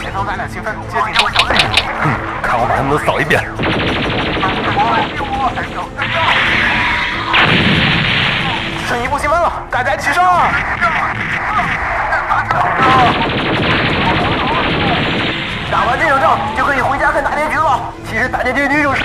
前方咱俩清分，接近小队。看我把他们都扫一遍。剩一步积分了，大家齐上！打完这场仗就可以回家看大结局了。其实大结局就是……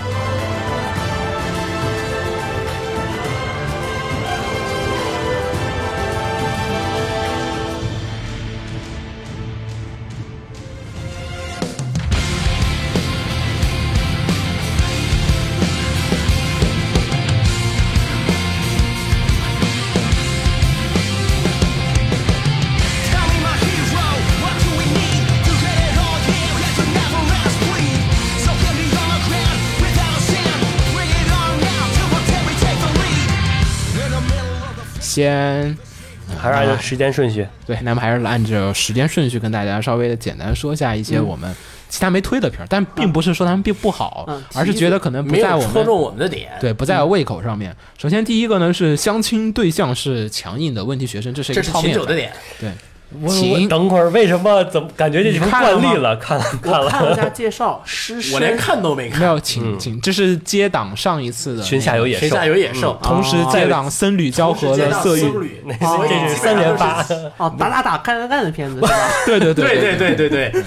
先还是按照时间顺序。对，那么还是按照时间顺序跟大家稍微的简单说一下一些我们其他没推的片儿，但并不是说他们并不好，嗯而是觉得可能不没在我们有戳中我们的点。对不在胃口上面。首先第一个呢是相亲对象是强硬的问题学生，这是一个超面番。秦九的点。对，我等会儿为什么怎么感觉这几惯例了看了看了。看了一下介绍诗我连看都没看。没有请请这是接档上一次的群下有野兽。同时接档僧侣交合的色域这是三连发。哦打打打看看看的片子 是吧？对对对。对对对对对。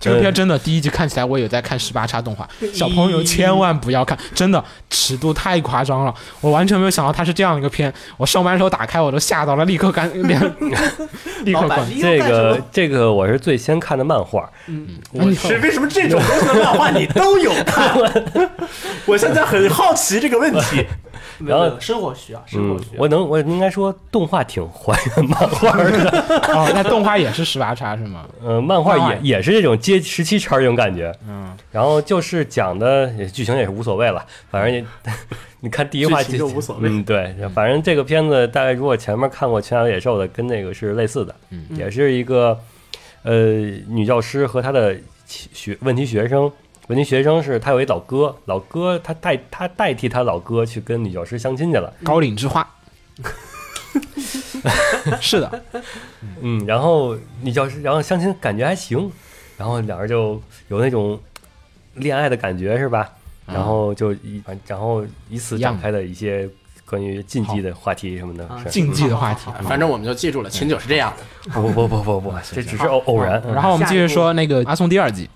这个片真的第一集看起来我有在看十八叉动画，小朋友千万不要看，真的尺度太夸张了，我完全没有想到它是这样一个片。我上班时候打开我都吓到了，立刻赶连 立刻关。这个这个我是最先看的漫画，嗯我是为什么这种东西的漫画你都有看？我现在很好奇这个问题。然后生活需要，生活嗯需，要。我能我应该说动画挺还原漫画的，哦，那动画也是十八叉是吗？嗯，漫画也也是这种接十七叉这种感觉，嗯，然后就是讲的剧情也是无所谓了，反正也 你看第一话就无所谓嗯，对，反正这个片子大概如果前面看过《全家野兽》的，跟那个是类似的，嗯也是一个呃女教师和她的学问题学生。问题学生是他有一老哥，老哥他代他代替他老哥去跟女教师相亲去了，高岭之花，是的，嗯，然后女教师，然后相亲感觉还行，然后两人就有那种恋爱的感觉是吧？然后就一然后以此展开的一些关于禁忌的话题什么的，禁忌的话题。反正我们就记住了，秦九是这样的。不不不不不，这只是偶偶然。嗯然后我们继续说那个阿松第二季，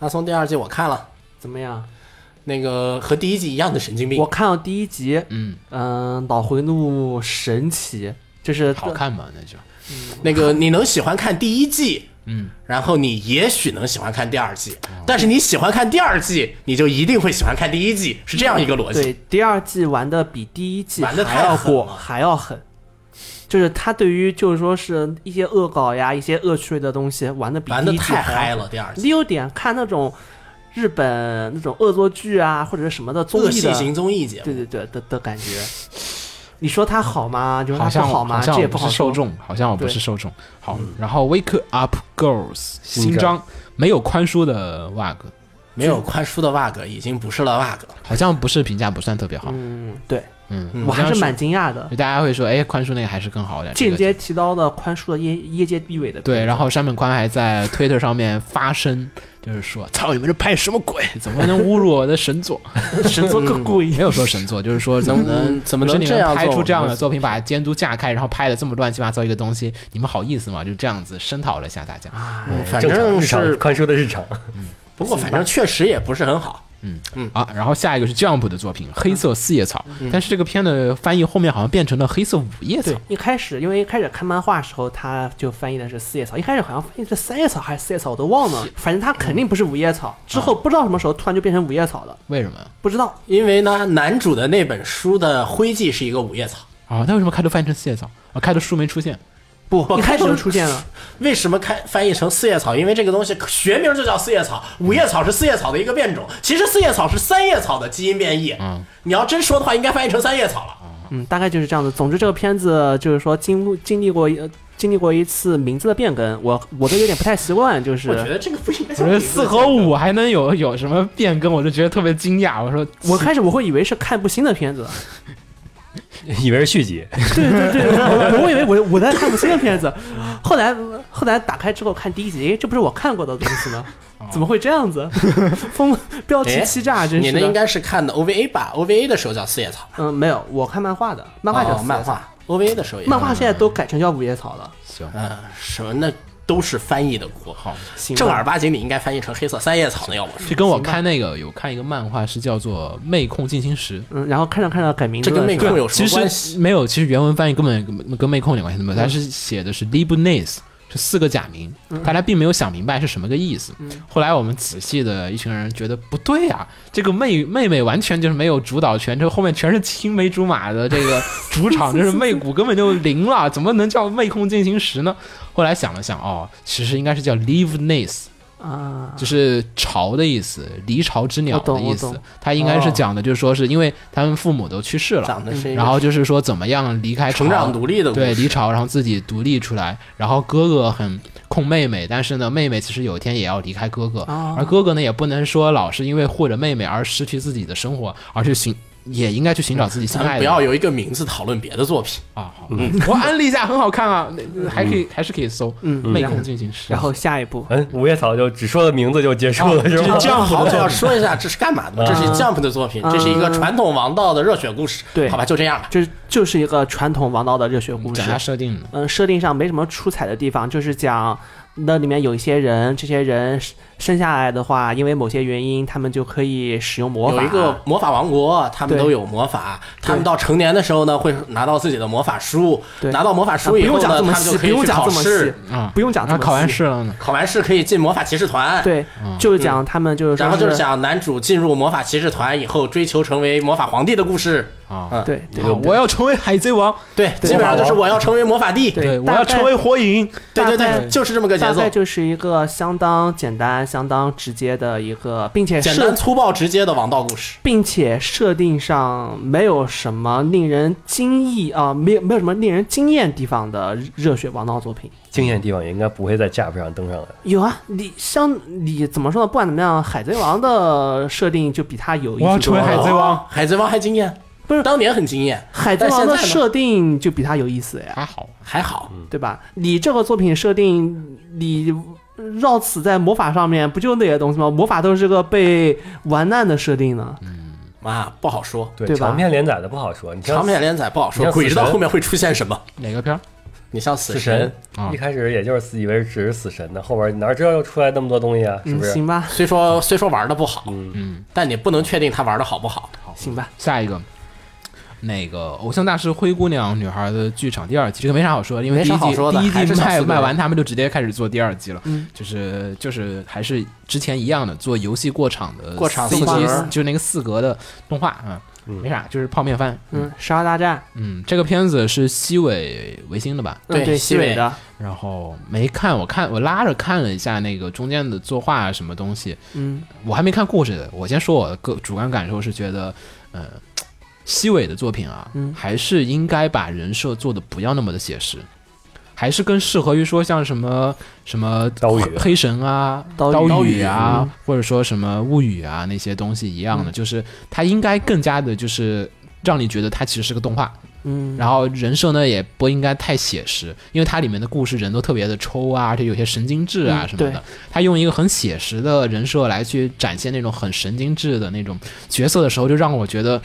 阿松第二季我看了，怎么样？那个和第一季一样的神经病我。看到第一集，嗯，嗯，脑回路神奇，就是好看吗？那就那个你能喜欢看第一季，嗯，然后你也许能喜欢看第二季，但是你喜欢看第二季，你就一定会喜欢看第一季，是这样一个逻辑。对第二季玩的比第一季玩的还要过，还要狠。就是他对于就是说是一些恶搞呀、一些恶趣味的东西玩的比玩的第一季还要狠太嗨了，第二季你有点看那种日本那种恶作剧啊，或者是什么的综艺的，恶性型综艺节目对。对对的的感觉。你说他好吗？就是它好像不好吗？这也不好说。是受众，好像我不是受众。好，然后 Wake Up Girls 新章没有宽恕的 WAG，没有宽恕的 bug 已经不是了 bug 了。好像不是评价不算特别好。嗯，对，嗯，我还是蛮惊讶的就。大家会说，哎，宽恕那个还是更好点。间接提高了宽恕的业业界地位的。对，然后山本宽还在 Twitter 上面发声，就是说，操你们这拍什么鬼？怎么能侮辱我的神作？神作个鬼没有说神作，就是说怎么能怎么是你们能这样拍出这样的作品，把监督架开，然后拍的这么乱七八糟一个东西，你们好意思吗？就这样子声讨了一下大家。反正是，宽恕的日常，不过反正确实也不是很好。嗯嗯啊，然后下一个是 Jump 的作品《黑色四叶草》，但是这个片的翻译后面好像变成了黑色五叶草。，一开始因为一开始看漫画的时候，他就翻译的是四叶草，一开始好像翻译是三叶草还是四叶草，我都忘了。反正他肯定不是五叶草，之后不知道什么时候突然就变成五叶草了，为什么？不知道。因为呢，男主的那本书的徽记是一个五叶草。啊，那为什么开头翻译成四叶草？啊，开头书没出现。不，不一开始就出现了。为什么开翻译成四叶草？因为这个东西学名就叫四叶草，五叶草是四叶草的一个变种。其实四叶草是三叶草的基因变异。嗯，你要真说的话，应该翻译成三叶草了。嗯，大概就是这样子。总之，这个片子就是说经经历过呃经历过一次名字的变更，我我都有点不太习惯，就是我觉得这个不应该我觉得四和五还能有有什么变更，我就觉得特别惊讶。我说我开始我会以为是看部新的片子，以为是续集，对对对，我我以为我我在看部新的片子，后来后来打开之后看第一集，诶，这不是我看过的东西吗？怎么会这样子？风标题欺诈，真是。你那应该是看的 OVA 吧？OVA 的时候叫四叶草，嗯，没有，我看漫画的，漫画叫四叶草哦漫画，OVA 的时候也漫画现在都改成叫五叶草了。行，嗯，什么那都是翻译的锅，好，行吧正儿八经你应该翻译成黑色三叶草的，要我说就跟我看那个有看一个漫画是叫做《妹控进行时》。嗯，然后看着看着改名字了，这跟魅是吧控有什其么关系？实没有，其实原文翻译根本跟跟魅控有关系的，它是写的是 Leibniz，是四个假名，大家并没有想明白是什么个意思。后来我们仔细的一群人觉得不对啊，这个妹妹妹完全就是没有主导权，这后面全是青梅竹马的这个主场，这是媚骨根本就零了，怎么能叫妹控进行时呢？后来想了想，哦，其实应该是叫 leaveness。啊，就是巢的意思，离巢之鸟的意思。他应该是讲的，就是说是因为他们父母都去世了，讲的是然后就是说怎么样离开成长独立的对离巢，然后自己独立出来，然后哥哥很控妹妹，但是呢，妹妹其实有一天也要离开哥哥，哦而哥哥呢也不能说老是因为护着妹妹而失去自己的生活，而去寻也应该去寻找自己心爱的。不要有一个名字讨论别的作品。啊，好，我安利一下，很好看啊，还可以还是可以搜，嗯魅控进行时，然后下一步，嗯，五叶草就只说了名字就结束了，是吗？这样好，我要说一下这是干嘛的？这是 Jump 的作品，这是一个传统王道的热血故事。对好吧，就这样吧。这就是一个传统王道的热血故事讲。下设定的。嗯，设定上没什么出彩的地方，就是讲那里面有一些人，这些人生生下来的话，因为某些原因，他们就可以使用魔法。有一个魔法王国，他们都有魔法。他们到成年的时候呢，会拿到自己的魔法书。对拿到魔法书以后呢，他们就可以考试细。，啊，不用讲这么细。考完试了呢？考完试可以进魔法骑士团。。对，就是讲他们就是说然后就是讲男主进入魔法骑士团以后，追求成为魔法皇帝的故事。啊，嗯对对啊我要成为海贼王，对，基本上就是我要成为魔法帝。对对，我要成为火影。对对对，就是这么个节奏大概，就是一个相当简单、相当直接的一个，并且简设单粗暴直接的王道故事。并且设定上没有什么令人惊异啊、没有没有什么令人惊艳地方的热血王道作品。惊艳地方也应该不会在 Jump 上登上来。有啊，你像你怎么说呢？不管怎么样，海贼王的设定就比它有意我要成为思。海贼王，海贼王还惊艳，不是当年很惊艳，海贼王的设定就比它有意思呀，还好，还好。对吧？你这个作品设定，你绕死在魔法上面，不就那些东西吗？魔法都是个被玩烂的设定呢。嗯啊，不好说。对，吧长篇连载的不好说。你像长篇连载不好说，鬼知道后面会出现什么。哪个片儿？你像死死神，啊一开始也就是以为只是死神的，后边哪知道又出来那么多东西啊？是嗯，不是？行吧，虽说虽说玩的不好，嗯，但你不能确定他玩的好不好。行吧。下一个。那个《偶像大师灰姑娘女孩》的剧场第二季，这个没啥好说的，因为第一季说的第一季卖 卖完，他们就直接开始做第二季了。嗯，就是就是还是之前一样的，做游戏过场的过场四格，就那个四格的动画啊，没啥，就是泡面番。嗯，十二大战，嗯，这个片子是西尾维新的吧？嗯，对，对西尾的，然后没看，我看我拉着看了一下那个中间的作画啊什么东西，嗯我还没看故事的。我先说我的个主观感受是觉得，呃，西尾的作品啊，嗯。还是应该把人设做的不要那么的写实，还是更适合于说像什么什么刀鱼黑黑神啊、刀鱼。刀刀鱼。啊，嗯。或者说什么物语啊那些东西一样的，就是它应该更加的就是让你觉得它其实是个动画。嗯，然后人设呢也不应该太写实，因为它里面的故事人都特别的抽啊，而且有些神经质啊嗯什么的。他用一个很写实的人设来去展现那种很神经质的那种角色的时候，就让我觉得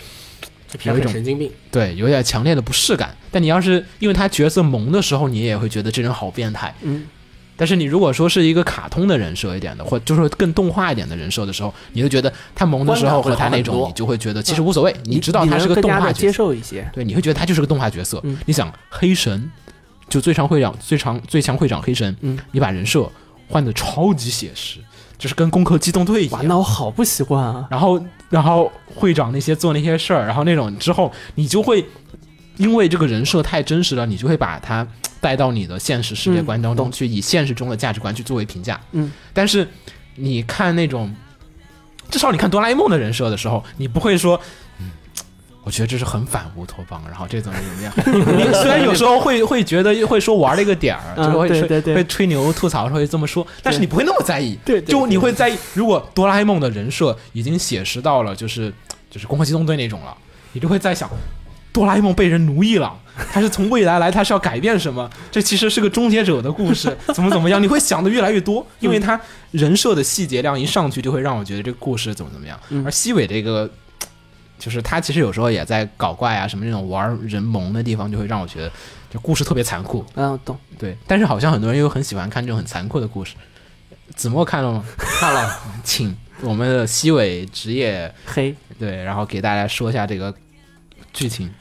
有一种神经病。对有点强烈的不适感。但你要是因为他角色萌的时候，你也会觉得这人好变态。嗯，但是你如果说是一个卡通的人设一点的，或就是更动画一点的人设的时候，你就觉得他萌的时候和他那种，你就会觉得其实无所谓，你知道他是个动画角色接。受一些。对，你会觉得他就是个动画角色。嗯你想黑神，就最强会长、最强最强会长黑神，嗯你把人设换的超级写实，就是跟攻壳机动队一，样。那我好不习惯啊。然后，然后会长那些做那些事儿，然后那种之后，你就会因为这个人设太真实了，你就会把它带到你的现实世界观当中去，以现实中的价值观去作为评价。嗯，但是你看那种，至少你看哆啦 A 梦的人设的时候，你不会说，嗯，我觉得这是很反乌托邦，然后这种怎么样？你虽然有时候会会觉得会说玩了一个点儿，嗯就会会吹牛吐槽会这么说，但是你不会那么在意，对对对就你会在意，如果哆啦 A 梦的人设已经写实到了就是就是攻壳机动队那种了，你就会在想，哆啦 A 梦被人奴役了，他是从未来来，他是要改变什么？这其实是个终结者的故事，怎么怎么样？你会想的越来越多，因为他人设的细节量一上去，就会让我觉得这个故事怎么怎么样。而西尾这个。就是他其实有时候也在搞怪啊，什么那种玩人萌的地方，就会让我觉得这故事特别残酷。嗯，懂。对，但是好像很多人又很喜欢看这种很残酷的故事。子墨看了吗？看了，请我们的西尾职业 黑，对，然后给大家说一下这个剧情。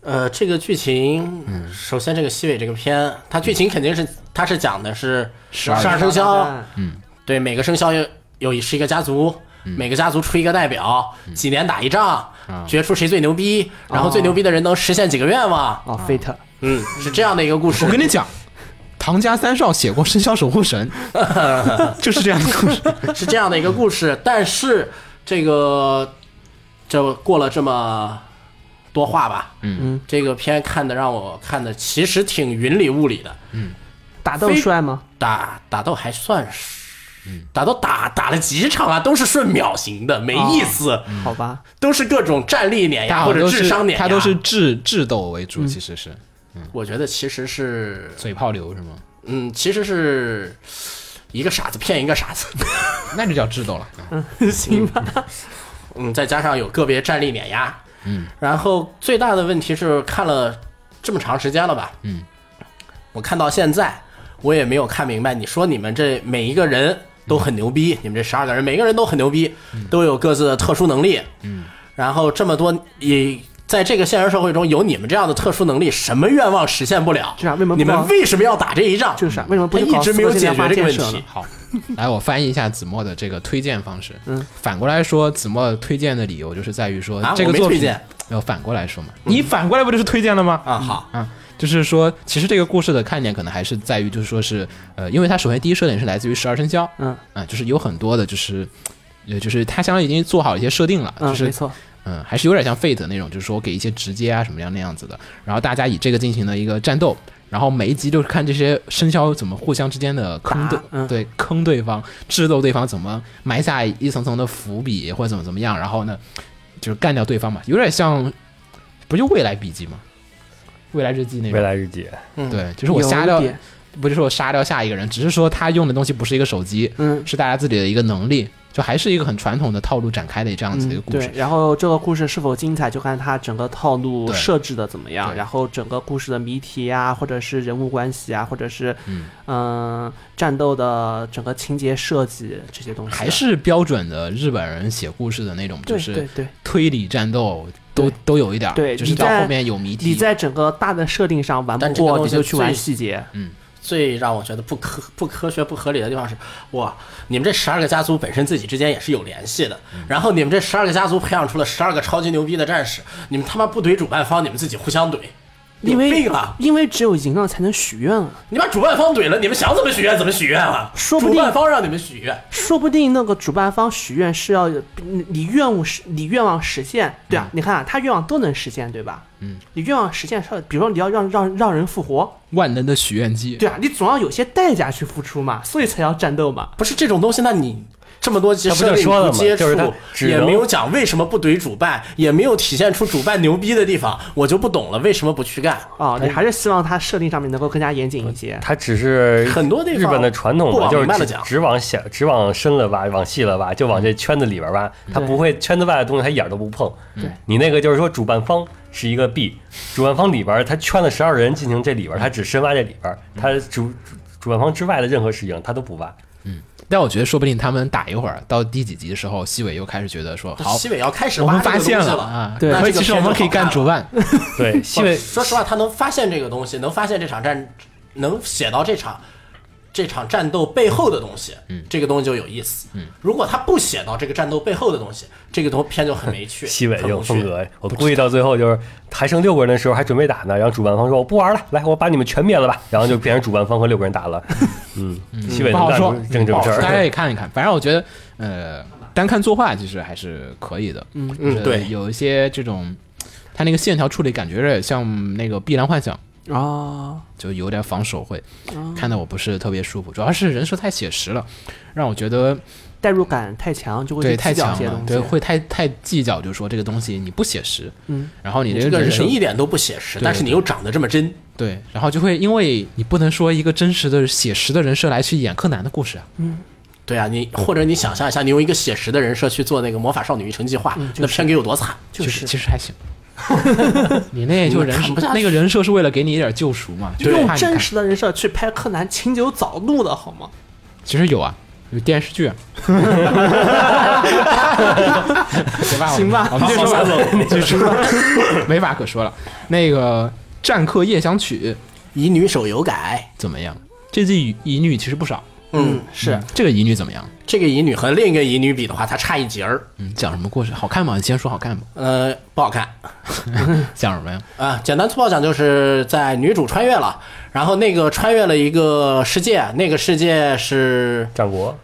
呃，这个剧情，首先这个西尾这个片，它剧情肯定是它是讲的是十二生肖，嗯对，每个生肖有有一是一个家族，每个家族出一个代表，几年打一仗，决出谁最牛逼，然后最牛逼的人能实现几个愿望，哦，Fate，嗯，是这样的一个故事。我跟你讲，唐家三少写过《生肖守护神》，就是这样的故事。是这样的一个故事，但是这个这过了这么多话吧，嗯，这个片看的让我看的其实挺云里雾里的，嗯。打斗帅吗？打打斗还算是。打都打打了几场啊，都是瞬秒型的，没意思，好吧，都是各种战力碾压或者智商碾压。他都是智智斗为主，其实是我觉得其实是，嘴炮流是吗？嗯，其实是一个傻子骗一个傻子，那就叫智斗了。嗯行吧。嗯，再加上有个别战力碾压，嗯，然后最大的问题是看了这么长时间了吧，嗯，我看到现在我也没有看明白，你说你们这每一个人都很牛逼，你们这十二个人每个人都很牛逼，都有各自的特殊能力，嗯，然后这么多也。在这个现实社会中，有你们这样的特殊能力，什么愿望实现不了？是啊为什么你们为什么要打这一仗？就是啊为什么不他一直没有解决这个问题？好，来我翻译一下子墨的这个推荐方式。嗯，反过来说，子墨推荐的理由就是在于说、啊这个作品我没推荐，没有反过来说嘛？你反过来不就是推荐了吗？啊，好，啊，就是说，其实这个故事的看点可能还是在于，就是说是，呃，因为它首先第一设定是来自于十二生肖，嗯。啊，就是有很多的，就是，呃，就是它相当于已经做好一些设定了，嗯，就是没错，嗯，还是有点像 Fate 那种，就是说给一些直接啊什么样那样子的，然后大家以这个进行了一个战斗，然后每一集就是看这些生肖怎么互相之间的坑对，嗯。对，坑对方，智斗对方，怎么埋下一层层的伏笔或者怎么怎么样，然后呢，就是干掉对方嘛，有点像，不就未来笔记吗？未来日记那种，未来日记，对，就是我有杀掉不是说我杀掉下一个人，只是说他用的东西不是一个手机，嗯是大家自己的一个能力，就还是一个很传统的套路展开的这样子的一个嗯，故事对。。然后这个故事是否精彩，就看它整个套路设置的怎么样，然后整个故事的谜题啊，或者是人物关系啊，或者是嗯嗯战斗的整个情节设计这些东西啊，还是标准的日本人写故事的那种，就对对是对。推理战斗都都有一点儿，对你在就是到后面有谜题。你在整个大的设定上玩不过，你就去玩最细节。最让我觉得不科不科学不合理的地方是，哇，你们这十二个家族本身自己之间也是有联系的，然后你们这十二个家族培养出了十二个超级牛逼的战士，你们他妈不怼主办方，你们自己互相怼，有因为！因为只有赢了才能许愿啊，你把主办方怼了，你们想怎么许愿怎么许愿啊！说不定主办方让你们许愿，说不定那个主办方许愿是要你你愿望实你愿望实现，对啊，你看啊，他愿望都能实现，对吧？嗯，你愿望实现是，比如说你要让让让人复活，万能的许愿机，对啊，你总要有些代价去付出嘛，所以才要战斗嘛。不是这种东西，那你。这么多集设定说了吗不接触就是也没有讲为什么不怼主办，也没有体现出主办牛逼的地方，我就不懂了，为什么不去干？啊，你还是希望它设定上面能够更加严谨一些。它只是很多地方日本的传统嘛，就是只往小只往深了挖，往细了挖，就往这圈子里边挖，它不会圈子外的东西它一点都不碰。对你那个就是说主办方是一个 B，主办方里边他圈了十二人进行这里边，他只深挖这里边，他主主主办方之外的任何事情他都不挖。但我觉得说不定他们打一会儿，到第几集的时候，西尾又开始觉得说好，西尾要开始我挖这个们发现了啊，对所以其实我们可以干主办，对，西尾说实话，他能发现这个东西，能发现这场战，能写到这场这场战斗背后的东西，嗯，这个东西就有意思。嗯，如果他不写到这个战斗背后的东西，这个东片就很没趣。西尾这种很无趣风格，我估计到最后就是还剩六个人的时候还准备打呢，然后主办方说我不玩了，来我把你们全灭了吧，然后就变成主办方和六个人打了。嗯，西尾能干不好说出正正事大家儿。也 看一看。反正我觉得，呃，单看作画其实还是可以的。嗯嗯，对，有一些这种，他那个线条处理感觉有点像那个《碧蓝幻想》，哦，就有点防守会，看得我不是特别舒服。主要是人设太写实了，让我觉得代入感太强，就会太强了。对会太太计较，就是说这个东西你不写实，嗯，然后你你这个人设人一点都不写实，但是你又长得这么真，对，然后就会因为你不能说一个真实的写实的人设来去演柯南的故事啊，嗯对啊，你或者你想象一下，你用一个写实的人设去做那个《魔法少女育成计划》，那片给有多惨？就是其实还行。你那就人设那个人设是为了给你一点救赎嘛，就是用真实的人设去拍柯南清酒早怒的好吗？其实有啊，有电视剧啊。行吧，行吧我们继续说吧，继续说吧，没法可说了。那个《战客夜想曲乙女手游改，》怎么样？这季乙女其实不少，嗯，是这个乙女怎么样？这个乙女和另一个乙女比的话，她差一截儿，嗯，讲什么故事？好看吗？你先说好看吧。呃，不好看 讲什么呀？啊。简单粗暴讲，就是在女主穿越了，然后那个穿越了一个世界，那个世界是战国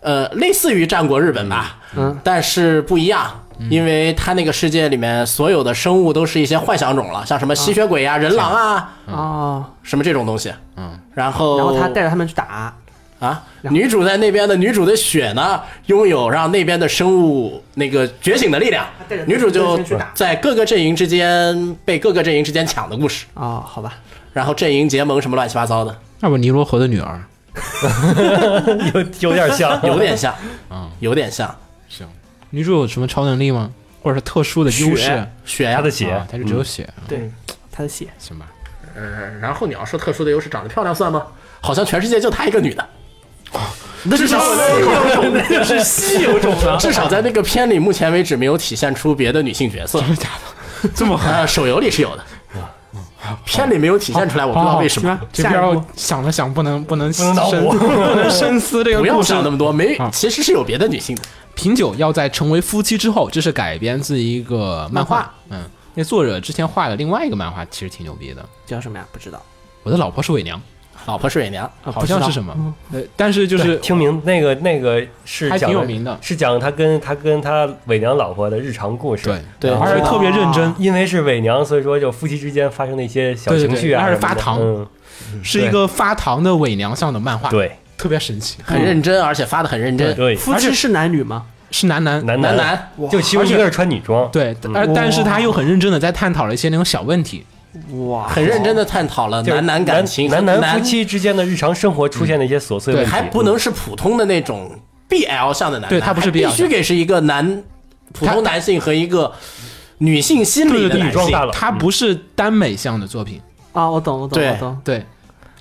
呃类似于战国日本吧，嗯，但是不一样。因为他那个世界里面所有的生物都是一些幻想种了，像什么吸血鬼呀、人狼啊，哦，什么这种东西。嗯，然后然后他带着他们去打，啊，女主在那边的女主的血呢，拥有让那边的生物那个觉醒的力量。女主就在各个阵营之间被各个阵营之间抢的故事，哦，好吧，然后阵营结盟什么乱七八糟的，那不尼罗河的女儿？有有点像，有点像，嗯，有点像行。女主有什么超能力吗？或者是特殊的优势？血血呀他的。血啊，她就只有血，对，她的血，行吧？呃，然后你要说特殊的优势，长得漂亮算吗？好像全世界就她一个女的，那是稀有种的，那是稀有种的。至少在那个片里，目前为止没有体现出别的女性角色。真的假的？这么狠？呃，手游里是有的，片里没有体现出来，我不知道为什么。这边我想了想，不能不能深不能深思这个 不要想那么多，没啊，其实是有别的女性的。品酒要在成为夫妻之后，这是改编自一个漫画。嗯，那作者之前画的另外一个漫画其实挺牛逼的。叫什么呀？不知道，我的老婆是伪娘，老婆是伪娘，啊好像是什么？呃，但是就是听名那个那个是还挺讲有名的。是讲他跟他跟他伪娘老婆的日常故事。对对而且特别认真，因为是伪娘，所以说就夫妻之间发生的一些小情绪啊对什么的，还是发糖。嗯，是一个发糖的伪娘像的漫画，，对。特别神奇，很认真，而且发的很认真。对，夫妻是男女吗？是男男。男男。男男。就其中一个是穿女装，对，而但是他又很认真的在探讨了一些那种小问题，哇，很认真的探讨了男男感情，男男男夫妻之间的日常生活出现的一些琐碎问题，还不能是普通的那种 BL 向的男男，对他不是 BL 必须给是一个男普通男性和一个女性心理的女装大。佬，他不是耽美向的作品，啊，我懂，我懂，我懂。对。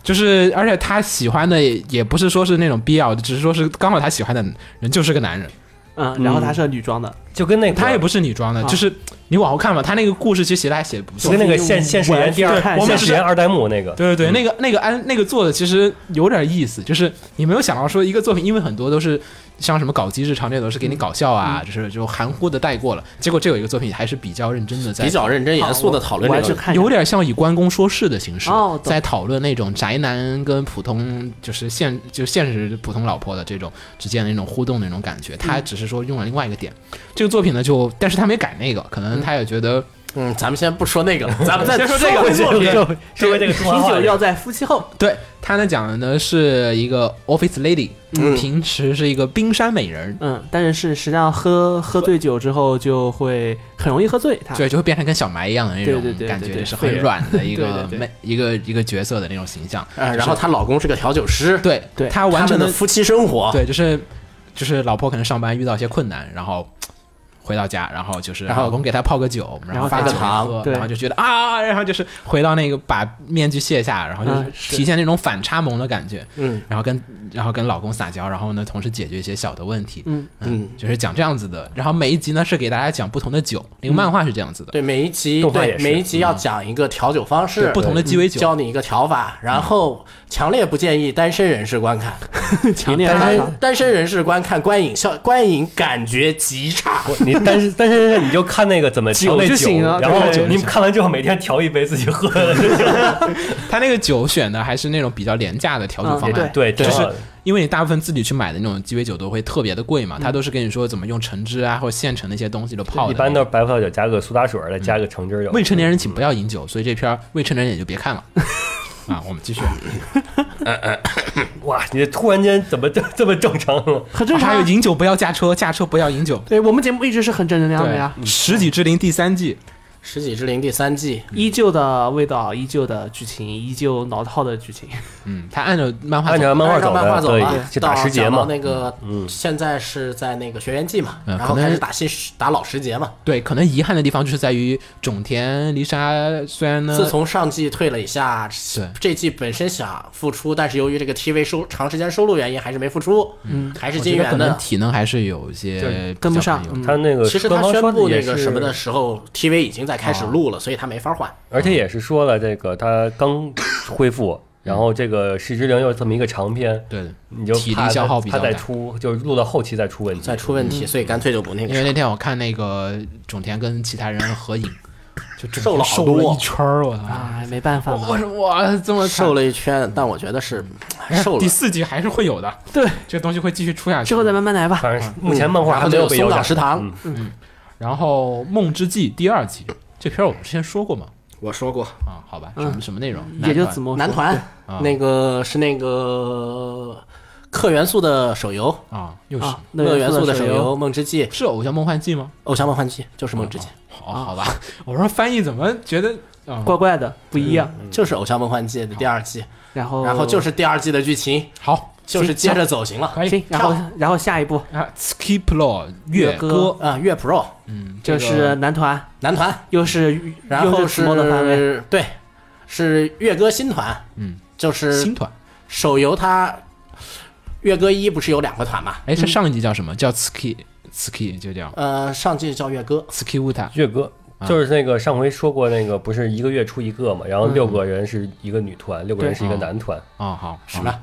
就是，而且他喜欢的也也不是说是那种 BL 的，只是说是刚好他喜欢的人就是个男人，嗯，然后他是个女装的，就跟那个他也不是女装的，啊就是你往后看吧，他那个故事其实写的还写得不错就跟。那个现现实言第二我还去看现实言二代目那个，对对对，那个那个安那个做的其实有点意思，就是你没有想到说一个作品，因为很多都是像什么搞基日常这都是给你搞笑啊，就是就含糊的带过了。结果这有一个作品还是比较认真的在比较认真严肃的讨论这有点像以关公说事的形式，在讨论那种宅男跟普通就是现就现实普通老婆的这种之间的那种互动的那种感觉。他只是说用了另外一个点。这个作品呢，就但是他没改那个，可能他也觉得嗯，咱们先不说那个了，咱们再说这个作品。说说回这个中华啤酒要在夫妻后，对他呢讲的呢是一个 office lady，嗯。平时是一个冰山美人。嗯，但是是实际上喝喝醉酒之后就会很容易喝醉，他。对，就会变成跟小埋一样的那种感觉，对是很软的一个美一个一个角色的那种形象。啊，然后她老公是个调酒师，对，对他完成的他们的夫妻生活，对，就是就是老婆可能上班遇到一些困难，然后回到家，然后就是然后老公给他泡个酒，然后发个糖然后就觉得啊，然后就是回到那个把面具卸下，然后就是体现那种反差萌的感觉，嗯然后跟然后跟老公撒娇，然后呢同时解决一些小的问题，嗯嗯，就是讲这样子的。然后每一集呢是给大家讲不同的酒，那个漫画是这样子的，对，每一集对每一集要讲一个调酒方式，不同的鸡尾酒教你一个调法，然后强烈不建议单身人士观看。强烈但是反差。单身人士观看观影效观影感觉极差。你 但是但是你就看那个怎么调那酒然后对你看完之后每天调一杯自己喝了就行了。他那个酒选的还是那种比较廉价的调酒方嗯案，对，就是因为你大部分自己去买的那种鸡尾酒都会特别的贵嘛，他都是跟你说怎么用橙汁啊或者现成的一些东西都泡的。一般都是白葡萄酒加个苏打水，再加个橙汁酒。未成年人请不要饮酒，所以这片未成年人也就别看了。啊，我们继续。哇，你突然间怎么这 这么正常了？很正常啊。还有饮酒不要驾车，驾车不要饮酒。对我们节目一直是很正能量的呀，对，《十几之灵》第三季，《十几之灵》第三季，依旧的味道，依旧的剧情，依旧老套的剧情。嗯，他按照漫画走按照漫画走的，对漫画走嘛，，就打到时节嘛。那个嗯现在是在那个学员季嘛，然后嗯可能开始打新打老时节嘛。对，可能遗憾的地方就是在于种田丽莎虽然呢，自从上季退了一下，对这季本身想复出，但是由于这个 TV 收长时间收录原因，还是没复出，嗯，还是我觉得可能金源的。体能还是有一些跟不上他那个其实他宣布那个什么的时候，TV 已经在开始录了，所以他没法换。而且也是说了，这个他刚恢复，然后这个《世之灵》又这么一个长篇，对，你就体力消耗比较他再出，就是录到后期再出问题，再出问题，所以干脆就不那个因为那天我看那个种田跟其他人合影，就瘦了瘦了多一圈儿，我操！哎，没办法嘛我。说哇，这么瘦了，一圈，但我觉得是哎瘦了第。四季还是会有的，对，这个东西会继续出下去。之后再慢慢来吧。反正目前漫画还没有被腰斩。岛食堂，嗯然后《梦之祭》第二季，这片儿我们之前说过吗？我说过，啊，好吧，什么什么内容？也就子墨男团啊那个是那个氪元素的手游，啊，又是啊，乐元素的手手游《梦之记》，《是《偶像梦幻祭》吗？偶像梦幻祭》就是《梦之祭》，好，好吧，我说翻译怎么觉得啊？怪怪的，不一样。就是《偶像梦幻祭》的第二季，然后，然后就是第二季的剧情，好，就是接着走行了。可以。行，然后然后下一步。啊，Ski Pro 乐乐歌。歌，啊，乐 Pro 嗯，这个就是男团，男团，又是然后是对，是乐歌新团，嗯，就是新团。手游它乐歌一不是有两个团嘛？哎，它上一集叫什么？叫 Ski Ski 就叫。呃，上季叫乐歌，Ski Uta。月哥啊。就是那个上回说过那个，不是一个月出一个嘛，然后六个人是一个女团，六个人是一个男团，哦，好，是吧？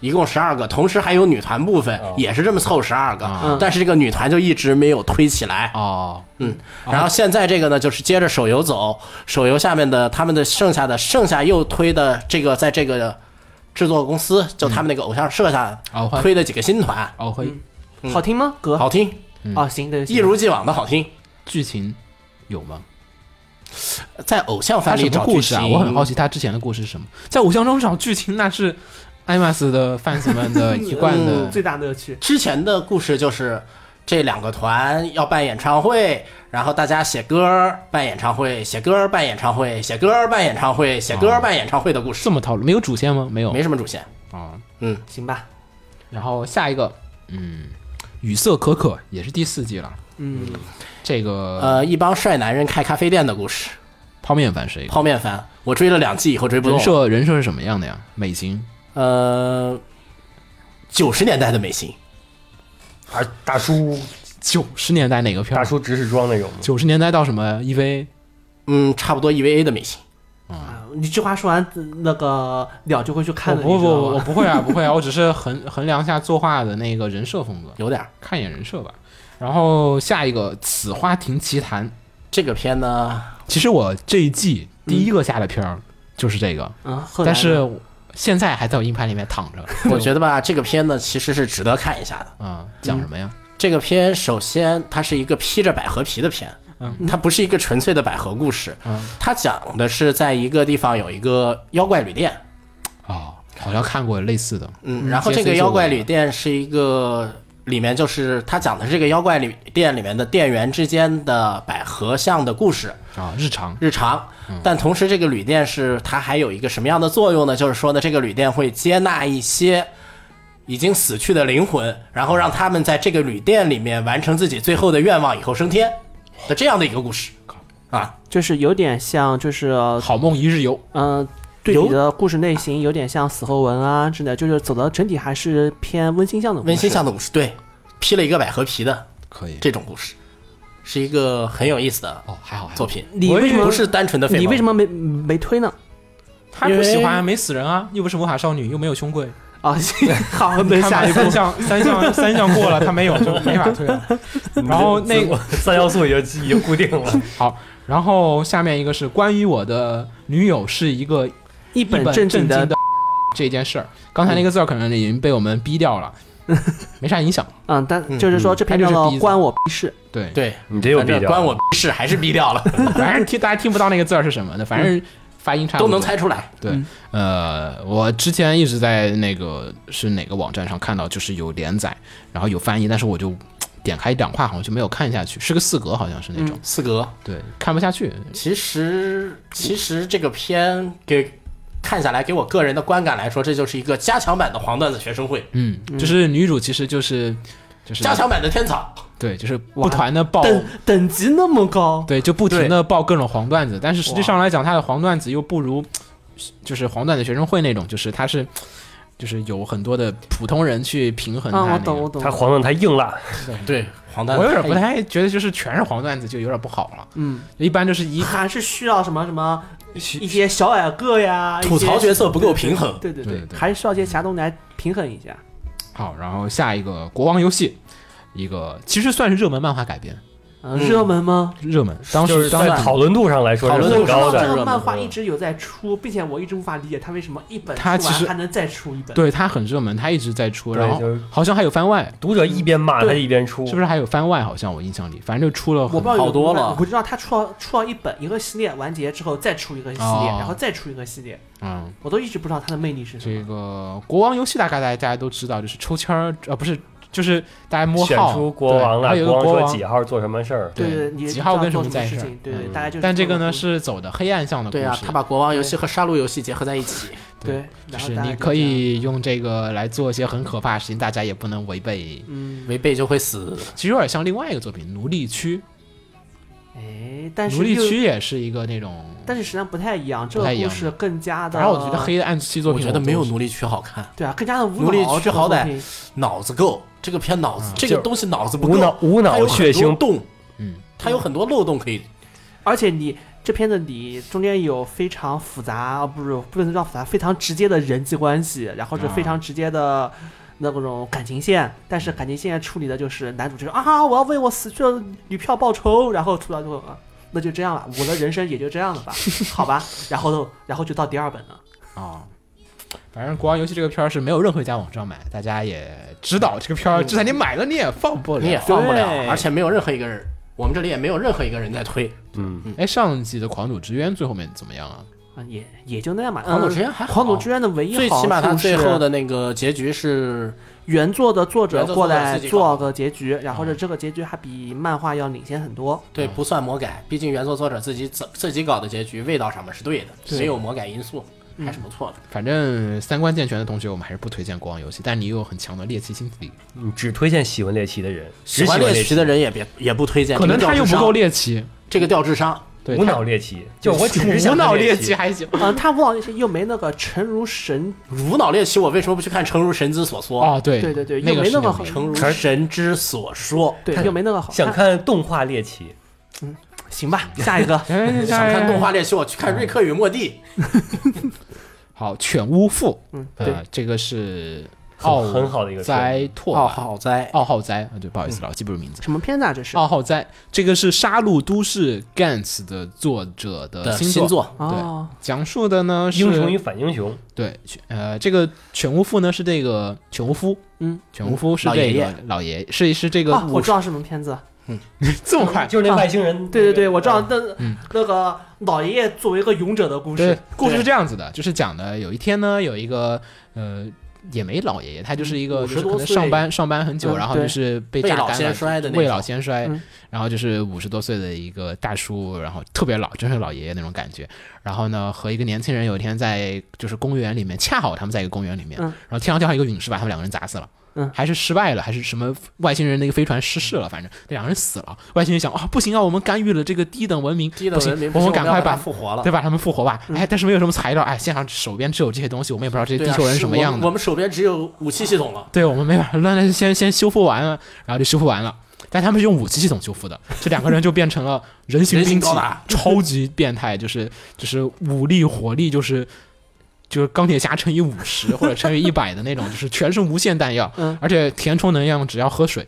一共十二个，同时还有女团部分，哦。也是这么凑十二个，啊。但是这个女团就一直没有推起来。哦，嗯，然后现在这个呢，就是接着手游走，手游下面的他们的剩下的剩下又推的这个，在这个制作公司，就他们那个偶像社下推的几个新团，哦会好听吗？歌好听，啊，行的，一如既往的好听。剧情有吗？在偶像番里找故事啊？我很好奇，他之前的故事是什么？在偶像中找剧情，那是艾玛斯的 fans 们的 一贯的最大乐趣。之前的故事就是这两个团要办演唱会，然后大家写歌办演唱会，写歌办演唱会，写歌办演唱会，写歌办演唱会的故事，这么套路，没有主线吗？没有没什么主线。啊。嗯，行吧，然后下一个，嗯，语色可可也是第四季了。嗯，这个呃，一帮帅男人开咖啡店的故事，泡面番是一个泡面番，我追了两季以后追不动人。设人设是什么样的呀？美型呃，九十年代的美型，还是大叔九十年代哪个片儿？大叔执事装那种吗？九十年代到什么 EVA？嗯，差不多 EVA 的美型。啊你这话说完，那个鸟就会去看的。不不不，我不会啊，不会啊，我只是衡衡量一下作画的那个人设风格，有点儿看一眼人设吧。然后下一个《此花亭奇谭》，这个片呢，其实我这一季第一个下的片儿就是这个，嗯，后来呢但是现在还在我硬盘里面躺着。我觉得吧，这个片呢其实是值得看一下的。啊、讲什么呀？这个片首先它是一个披着百合皮的片，嗯它不是一个纯粹的百合故事，嗯它讲的是在一个地方有一个妖怪旅店，哦，好像看过类似的。嗯，然后这个妖怪旅店是一个里面就是他讲的是这个妖怪旅店里面的店员之间的百合像的故事啊，日常日常，但同时这个旅店是它还有一个什么样的作用呢？就是说呢，这个旅店会接纳一些。已经死去的灵魂，然后让他们在这个旅店里面完成自己最后的愿望，以后升天的这样的一个故事啊。就是有点像，就是好梦一日游，嗯、对比的故事类型有点像死后文啊之类，就是走的整体还是偏温馨向的故事。温馨向的故事，对，披了一个百合皮的可以这种故事，是一个很有意思的哦，还好还好作。品。你为什么不是单纯的废萌你为什么没没推呢？他不喜欢没死人啊，又不是魔法少女，又没有胸贵。啊，行，好，等下一步三项三项三项过了，他没有就没法推了。然后那个三要素已经已经固定了。好，然后下面一个是关于我的女友是一个一本正经的正经的 这件事儿。刚才那个字儿可能已经被我们逼掉了，没啥影响。嗯，但就是说这篇叫做关我屁事。对，对，你这又逼掉关我屁事，还是逼掉了，反正听大家听不到那个字儿是什么的，反正发音差都能猜出来。对嗯，呃，我之前一直在那个是哪个网站上看到，就是有连载，然后有翻译，但是我就点开两话，好像就没有看下去，是个四格，好像是那种，四格，对，看不下去。其实其实这个片给看下来，给我个人的观感来说，这就是一个加强版的黄段子学生会，嗯，就是女主其实就是就是加强版的天草。对，就是不团的爆，等等级那么高，对，就不停的爆各种黄段子，但是实际上来讲，他的黄段子又不如就是黄段子学生会那种，就是他是。就是有很多的普通人去平衡他、啊，我懂我懂。他黄段太硬了，对，黄段子我有点不太觉得，就是全是黄段子就有点不好了。嗯，一般就是一还是需要什么什么一些小矮个呀，吐槽角色不够平衡。对对对对还是需要一些侠东来平衡一下。好，然后下一个国王游戏，一个其实算是热门漫画改编，嗯，热门吗？热门，当时当在讨论度上来说是讨论度高的。这个漫画一直有在出，并且我一直无法理解他为什么一本出完它其实还能再出一本。对它很热门，它一直在出，然后好像还有番外，读者一边骂他一边出，是不是还有番外？好像我印象里，反正就出了我不知道好多了我不知道他出了出了一本一个系列完结之后再出一个系列，哦然后再出一个系列，嗯，我都一直不知道它的魅力是什么这。个国王游戏大概大家大家都知道，就是抽签儿，呃，不是，就是大家摸号选出国王了，对还有一个国国王几号做什么事儿。对对，几号跟什么在？对对，嗯大概就是。但这个呢，是走的黑暗向的故事，对啊，他把国王游戏和杀戮游戏结合在一起。对，就是你可以用这个来做一些很可怕的事情，大家也不能违背。嗯，违背就会死。其实有点像另外一个作品《奴隶区哎，但》，是奴隶区也是一个那种，但是实际上不太一样，这个故事更加的。反正我觉得黑暗系作品，我觉得没有奴隶区好看，对啊，更加的无奴隶脑。区好歹脑子够。这个片脑子，这个东西脑子不够，无脑无脑血腥，多洞，嗯，它有很多漏洞可以。而且你这片子里中间有非常复杂，啊不是不能叫复杂，非常直接的人际关系，然后是非常直接的那种感情线，但是感情线处理的就是男主就是啊，我要为我死去的女票报仇，然后出来之后啊，那就这样了，我的人生也就这样了吧，好吧，然后都然后就到第二本了。啊。反正国王游戏这个片儿是没有任何一家网站买，大家也知道这个片儿，就算你买了你也放不了。你也放不了，而且没有任何一个人，我们这里也没有任何一个人在推。嗯，哎，上季的《狂赌之渊》最后面怎么样啊？啊，也也就那样吧。狂赌之嗯渊还好狂赌之渊的唯一好最起码他最后的那个结局是原作的作者过来做个结局，然后哦这这个结局还比漫画要领先很多。对不算魔改，毕竟原作作者自己自自己搞的结局味道上面是对的，对没有魔改因素，还是不错的。反正三观健全的同学，我们还是不推荐国王游戏，但你有很强的猎奇心理，你只推荐喜欢猎奇的人，喜欢猎猎奇的人也别也不推荐，可能他又不够，猎奇，这个掉智商。对，无脑猎奇，就我只是 想无脑猎奇还行。嗯，他无脑猎奇又没那个诚如神，无脑猎奇，我为什么不去看《诚如神之所说》？哦，对对对对那个是牛逼又没那个好诚如神之所说，对，又没那个好想看动画猎奇，嗯行吧，下一个 哎想看动画猎奇，我去看《瑞克与莫蒂》。好，犬巫妇，嗯，对，呃，这个是很奥很好的一个灾拓奥吧好哉，奥浩灾啊，对，不好意思了，我记不住名字。什么片子啊？这是？奥浩灾，这个是《杀戮都市》Gantz 的作者的的新新作，对，讲述的呢是英雄与反英雄，对，呃，这个犬巫夫呢是这个犬巫夫，嗯，犬巫夫是这个老爷是是这个啊，我知道是什么片子。嗯。这么快，就是那外星人。对对对，我知道，那嗯。那个老爷爷作为一个勇者的故对事，，故事是这样子的，就是讲的有一天呢，有一个呃。也没老爷爷，他就是一个就是可能上班上班很久，然后就是被老先榨干了，未老先衰嗯，然后就是五十多岁的一个大叔，然后特别老，真是老爷爷那种感觉。然后呢，和一个年轻人有一天在就是公园里面，恰好他们在一个公园里面，嗯然后天上掉下一个陨石，把他们两个人砸死了。嗯还是失败了，还是什么外星人那个飞船失事了，反正那两个人死了。外星人想啊，不行啊，我们干预了这个低等文明，低等文明，我们赶快把复活了。对，把他们复活吧。嗯哎，但是没有什么材料，哎，现场手边只有这些东西，我们也不知道这些地球人什么样的。我们我们手边只有武器系统了。对我们没法，那那先先修复完了，然后就修复完了。但他们是用武器系统修复的，这两个人就变成了人形兵器，超级变态，就是就是武力火力就是就是钢铁侠乘以五十 或者乘以一百的那种，就是全是无限弹药，嗯而且填充能量只要喝水，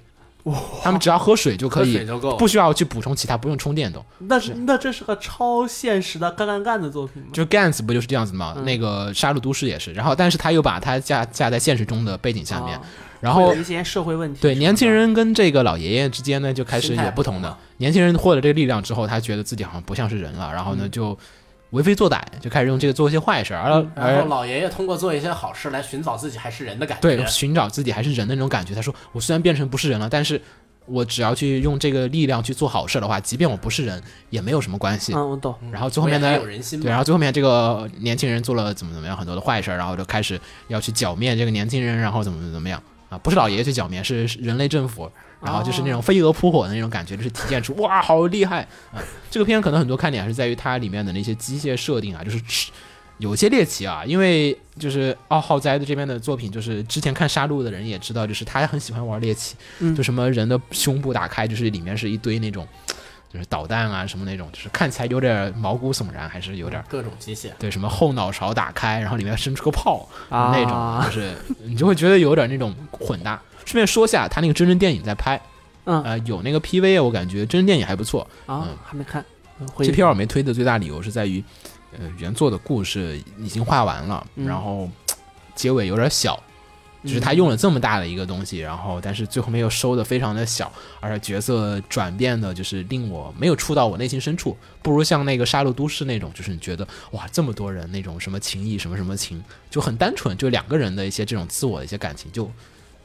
他们只要喝水就可以。不需要去补充其他，不用充电都。那是那这是个超现实的干干干的作品吗？就 Gans 不就是这样子吗？嗯那个杀戮都市也是，然后但是他又把它架架在现实中的背景下面，啊然后一些社会问题。对年轻人跟这个老爷爷之间呢就开始有不同的同。年轻人获得这个力量之后，他觉得自己好像不像是人了，然后呢就为非作歹，就开始用这个做一些坏事，而然后老爷爷通过做一些好事来寻找自己还是人的感觉。对寻找自己还是人的那种感觉。他说：“我虽然变成不是人了，但是我只要去用这个力量去做好事的话，即便我不是人，也没有什么关系。嗯，我懂。然后最后面呢。对，然后最后面这个年轻人做了怎么怎么样很多的坏事，然后就开始要去剿灭这个年轻人，然后怎么怎么样啊？不是老爷爷去剿灭，是是人类政府，然后就是那种飞蛾扑火的那种感觉，就是体现出哇好厉害啊！这个片可能很多看点还是在于它里面的那些机械设定啊，就是有些猎奇啊，因为就是奥浩哉的这边的作品，就是之前看杀戮的人也知道，就是他很喜欢玩猎奇，嗯就什么人的胸部打开，就是里面是一堆那种。就是导弹啊什么那种，就是看起来有点毛骨悚然，还是有点各种机械，对，什么后脑勺打开，然后里面伸出个炮、啊那种，就是你就会觉得有点那种混搭。顺便说下，他那个真人电影在拍，嗯。呃，有那个 PV，我感觉真人电影还不错。啊嗯，还没看。嗯会。这片我没推的最大理由是在于，呃，原作的故事已经画完了，嗯。然后结尾有点小，就是他用了这么大的一个东西，然后但是最后面又收的非常的小，而且角色转变的就是令我没有触到我内心深处，不如像那个《杀戮都市》那种，就是你觉得哇这么多人那种什么情谊什么什么情，就很单纯，就两个人的一些这种自我的一些感情就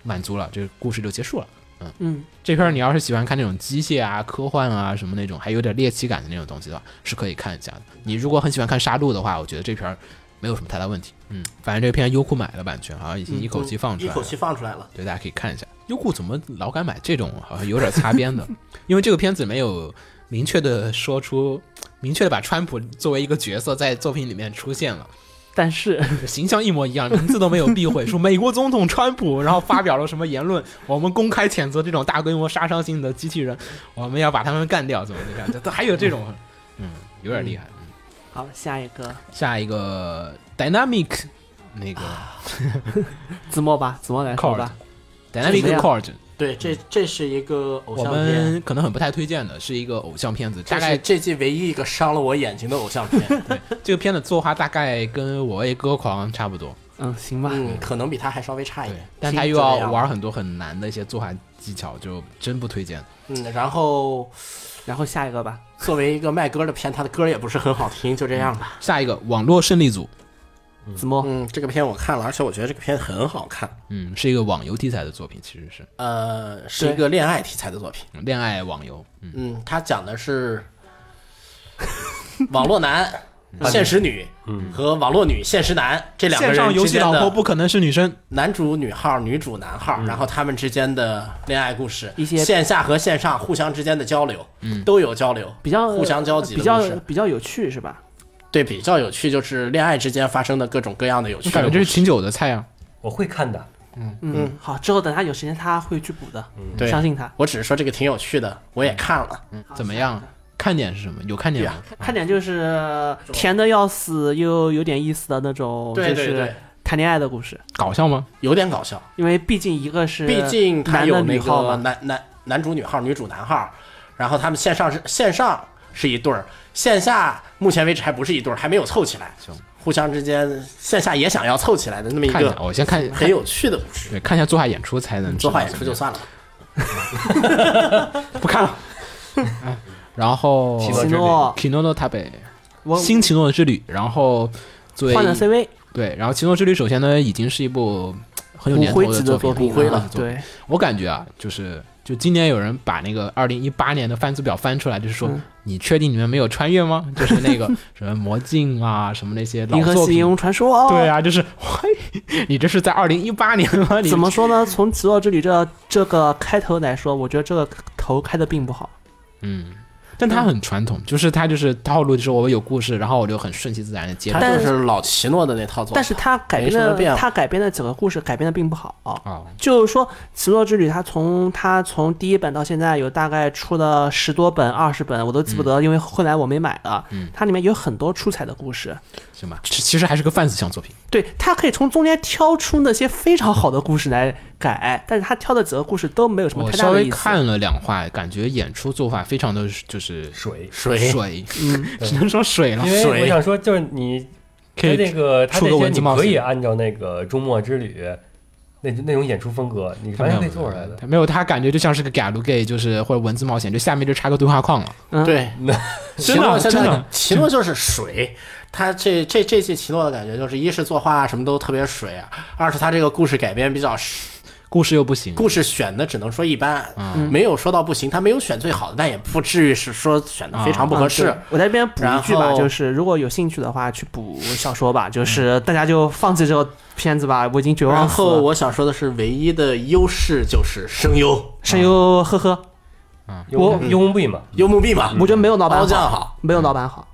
满足了，这个故事就结束了。嗯嗯，这片儿你要是喜欢看那种机械啊、科幻啊什么那种，还有点猎奇感的那种东西的话，是可以看一下的。你如果很喜欢看杀戮的话，我觉得这片儿没有什么太大问题。嗯，反正这片优酷买了版权，好像已经一口气放出来了。一口气放出来了。对，大家可以看一下。优酷怎么老敢买这种好像有点擦边的？因为这个片子没有明确的说出，明确的把川普作为一个角色在作品里面出现了。但是 形象一模一样，名字都没有避讳，说美国总统川普，然后发表了什么言论，我们公开谴责这种大规模杀伤性的机器人，我们要把他们干掉，怎么怎么样，这都还有这种，嗯，有点厉害。嗯。好，下一个。下一个 Dynamic 那个 子墨吧，子墨来说吧。Dynamic 怎么样 Chord，对，这这是一个偶我像片，们可能很不太推荐的，是一个偶像片子，大概这季唯一一个伤了我眼睛的偶像片。对这个片的作画大概跟《我为歌狂》差不多，嗯，行吧。嗯，可能比他还稍微差一点。，但他又要玩很多很难的一些作画技巧，就真不推荐。嗯，然后然后下一个吧。作为一个卖歌的片，他的歌也不是很好听，就这样吧。下一个网络胜利组，子墨，嗯，这个片我看了，而且我觉得这个片很好看。嗯，是一个网游题材的作品，其实是。呃，是一个恋爱题材的作品。恋爱网游，嗯，嗯，它讲的是网络男、现实女和网络女、现实男这两个人线上游之间的戏老婆不可能是女生，男主女号、女主男号，然后他们之间的恋爱故事，一些线下和线上互相之间的交流，嗯，都有交流，比较互相交集的比较事。比较有趣是吧？对，比较有趣，就是恋爱之间发生的各种各样的有趣我感。觉这是秦九的菜啊。我会看的。嗯嗯，好，之后等他有时间他会去补的，对相信他。我只是说这个挺有趣的，我也看了。怎么样？看点是什么？有看点吗？看点就是甜的要死又有点意思的那种，就是对对对，谈恋爱的故事。搞笑吗？有点搞笑，因为毕竟一个是毕竟他男的有那个女号嘛，男男男主女号、女主男号，然后他们线上是线上是一对儿，线下目前为止还不是一对儿，还没有凑起来。行，互相之间线下也想要凑起来的那么一看一下，个我先看很有趣的故事。对，看一下作画演出才能知道作画演出就算了。不看了。哎 然后奇诺奇诺 Kinono Tabe 我新奇诺之旅，然后作为换了 CV 对，然后奇诺之旅首先呢已经是一部很有年头的作品，骨灰了，作品对，我感觉啊，就是就今年有人把那个二零一八年的番组表翻出来，就是说、嗯你确定你们没有穿越吗？就是那个什么魔镜啊，什么那些老银河。系英雄传说，对，啊，就是，喂，你这是在二零一八年吗？你怎么说呢？从《奇诺之旅》这这个开头来说，我觉得这个头开的并不好。嗯，但他很传统，就是他就是套路，就是我有故事，然后我就很顺其自然的接着。他就是老奇诺的那套作但是他改编的，他改编的整个故事改编的并不好。啊，就是说，《奇诺之旅》他从他从第一本到现在有大概出了十多本、二十本，我都记不得，因为后来我没买了。嗯它里面有很多出彩的故事，行吧？其其实还是个泛思想作品。对他可以从中间挑出那些非常好的故事来改，但是他挑的几个故事都没有什么太大的意思。微看了两话，感觉演出做法非常的就是水，水水，嗯，只能说水了因。为水我想说，就是你可以那个它出个这些你文字冒险可以按照那个周末之旅那那种演出风格，你完全可以做出来的。他没有，他感觉就像是个 galgame，就是或者文字冒险，就下面就插个对话框了。嗯，对，奇 真的真的奇诺就是水，他这这这季奇诺的感觉就是，一是作画啊什么都特别水啊，二是他这个故事改编比较故事又不行，故事选的只能说一般，嗯没有说到不行，他没有选最好的，但也不至于是说选的非常不合适。嗯我在这边补一句吧，就是如果有兴趣的话，去补小说吧。就是大家就放弃这个片子吧，我已经绝然望死了。后我想说的是，唯一的优势就是声优，声优呵呵，嗯幽幽默币嘛，幽木币嘛，我觉得没有老板好，没有老板好。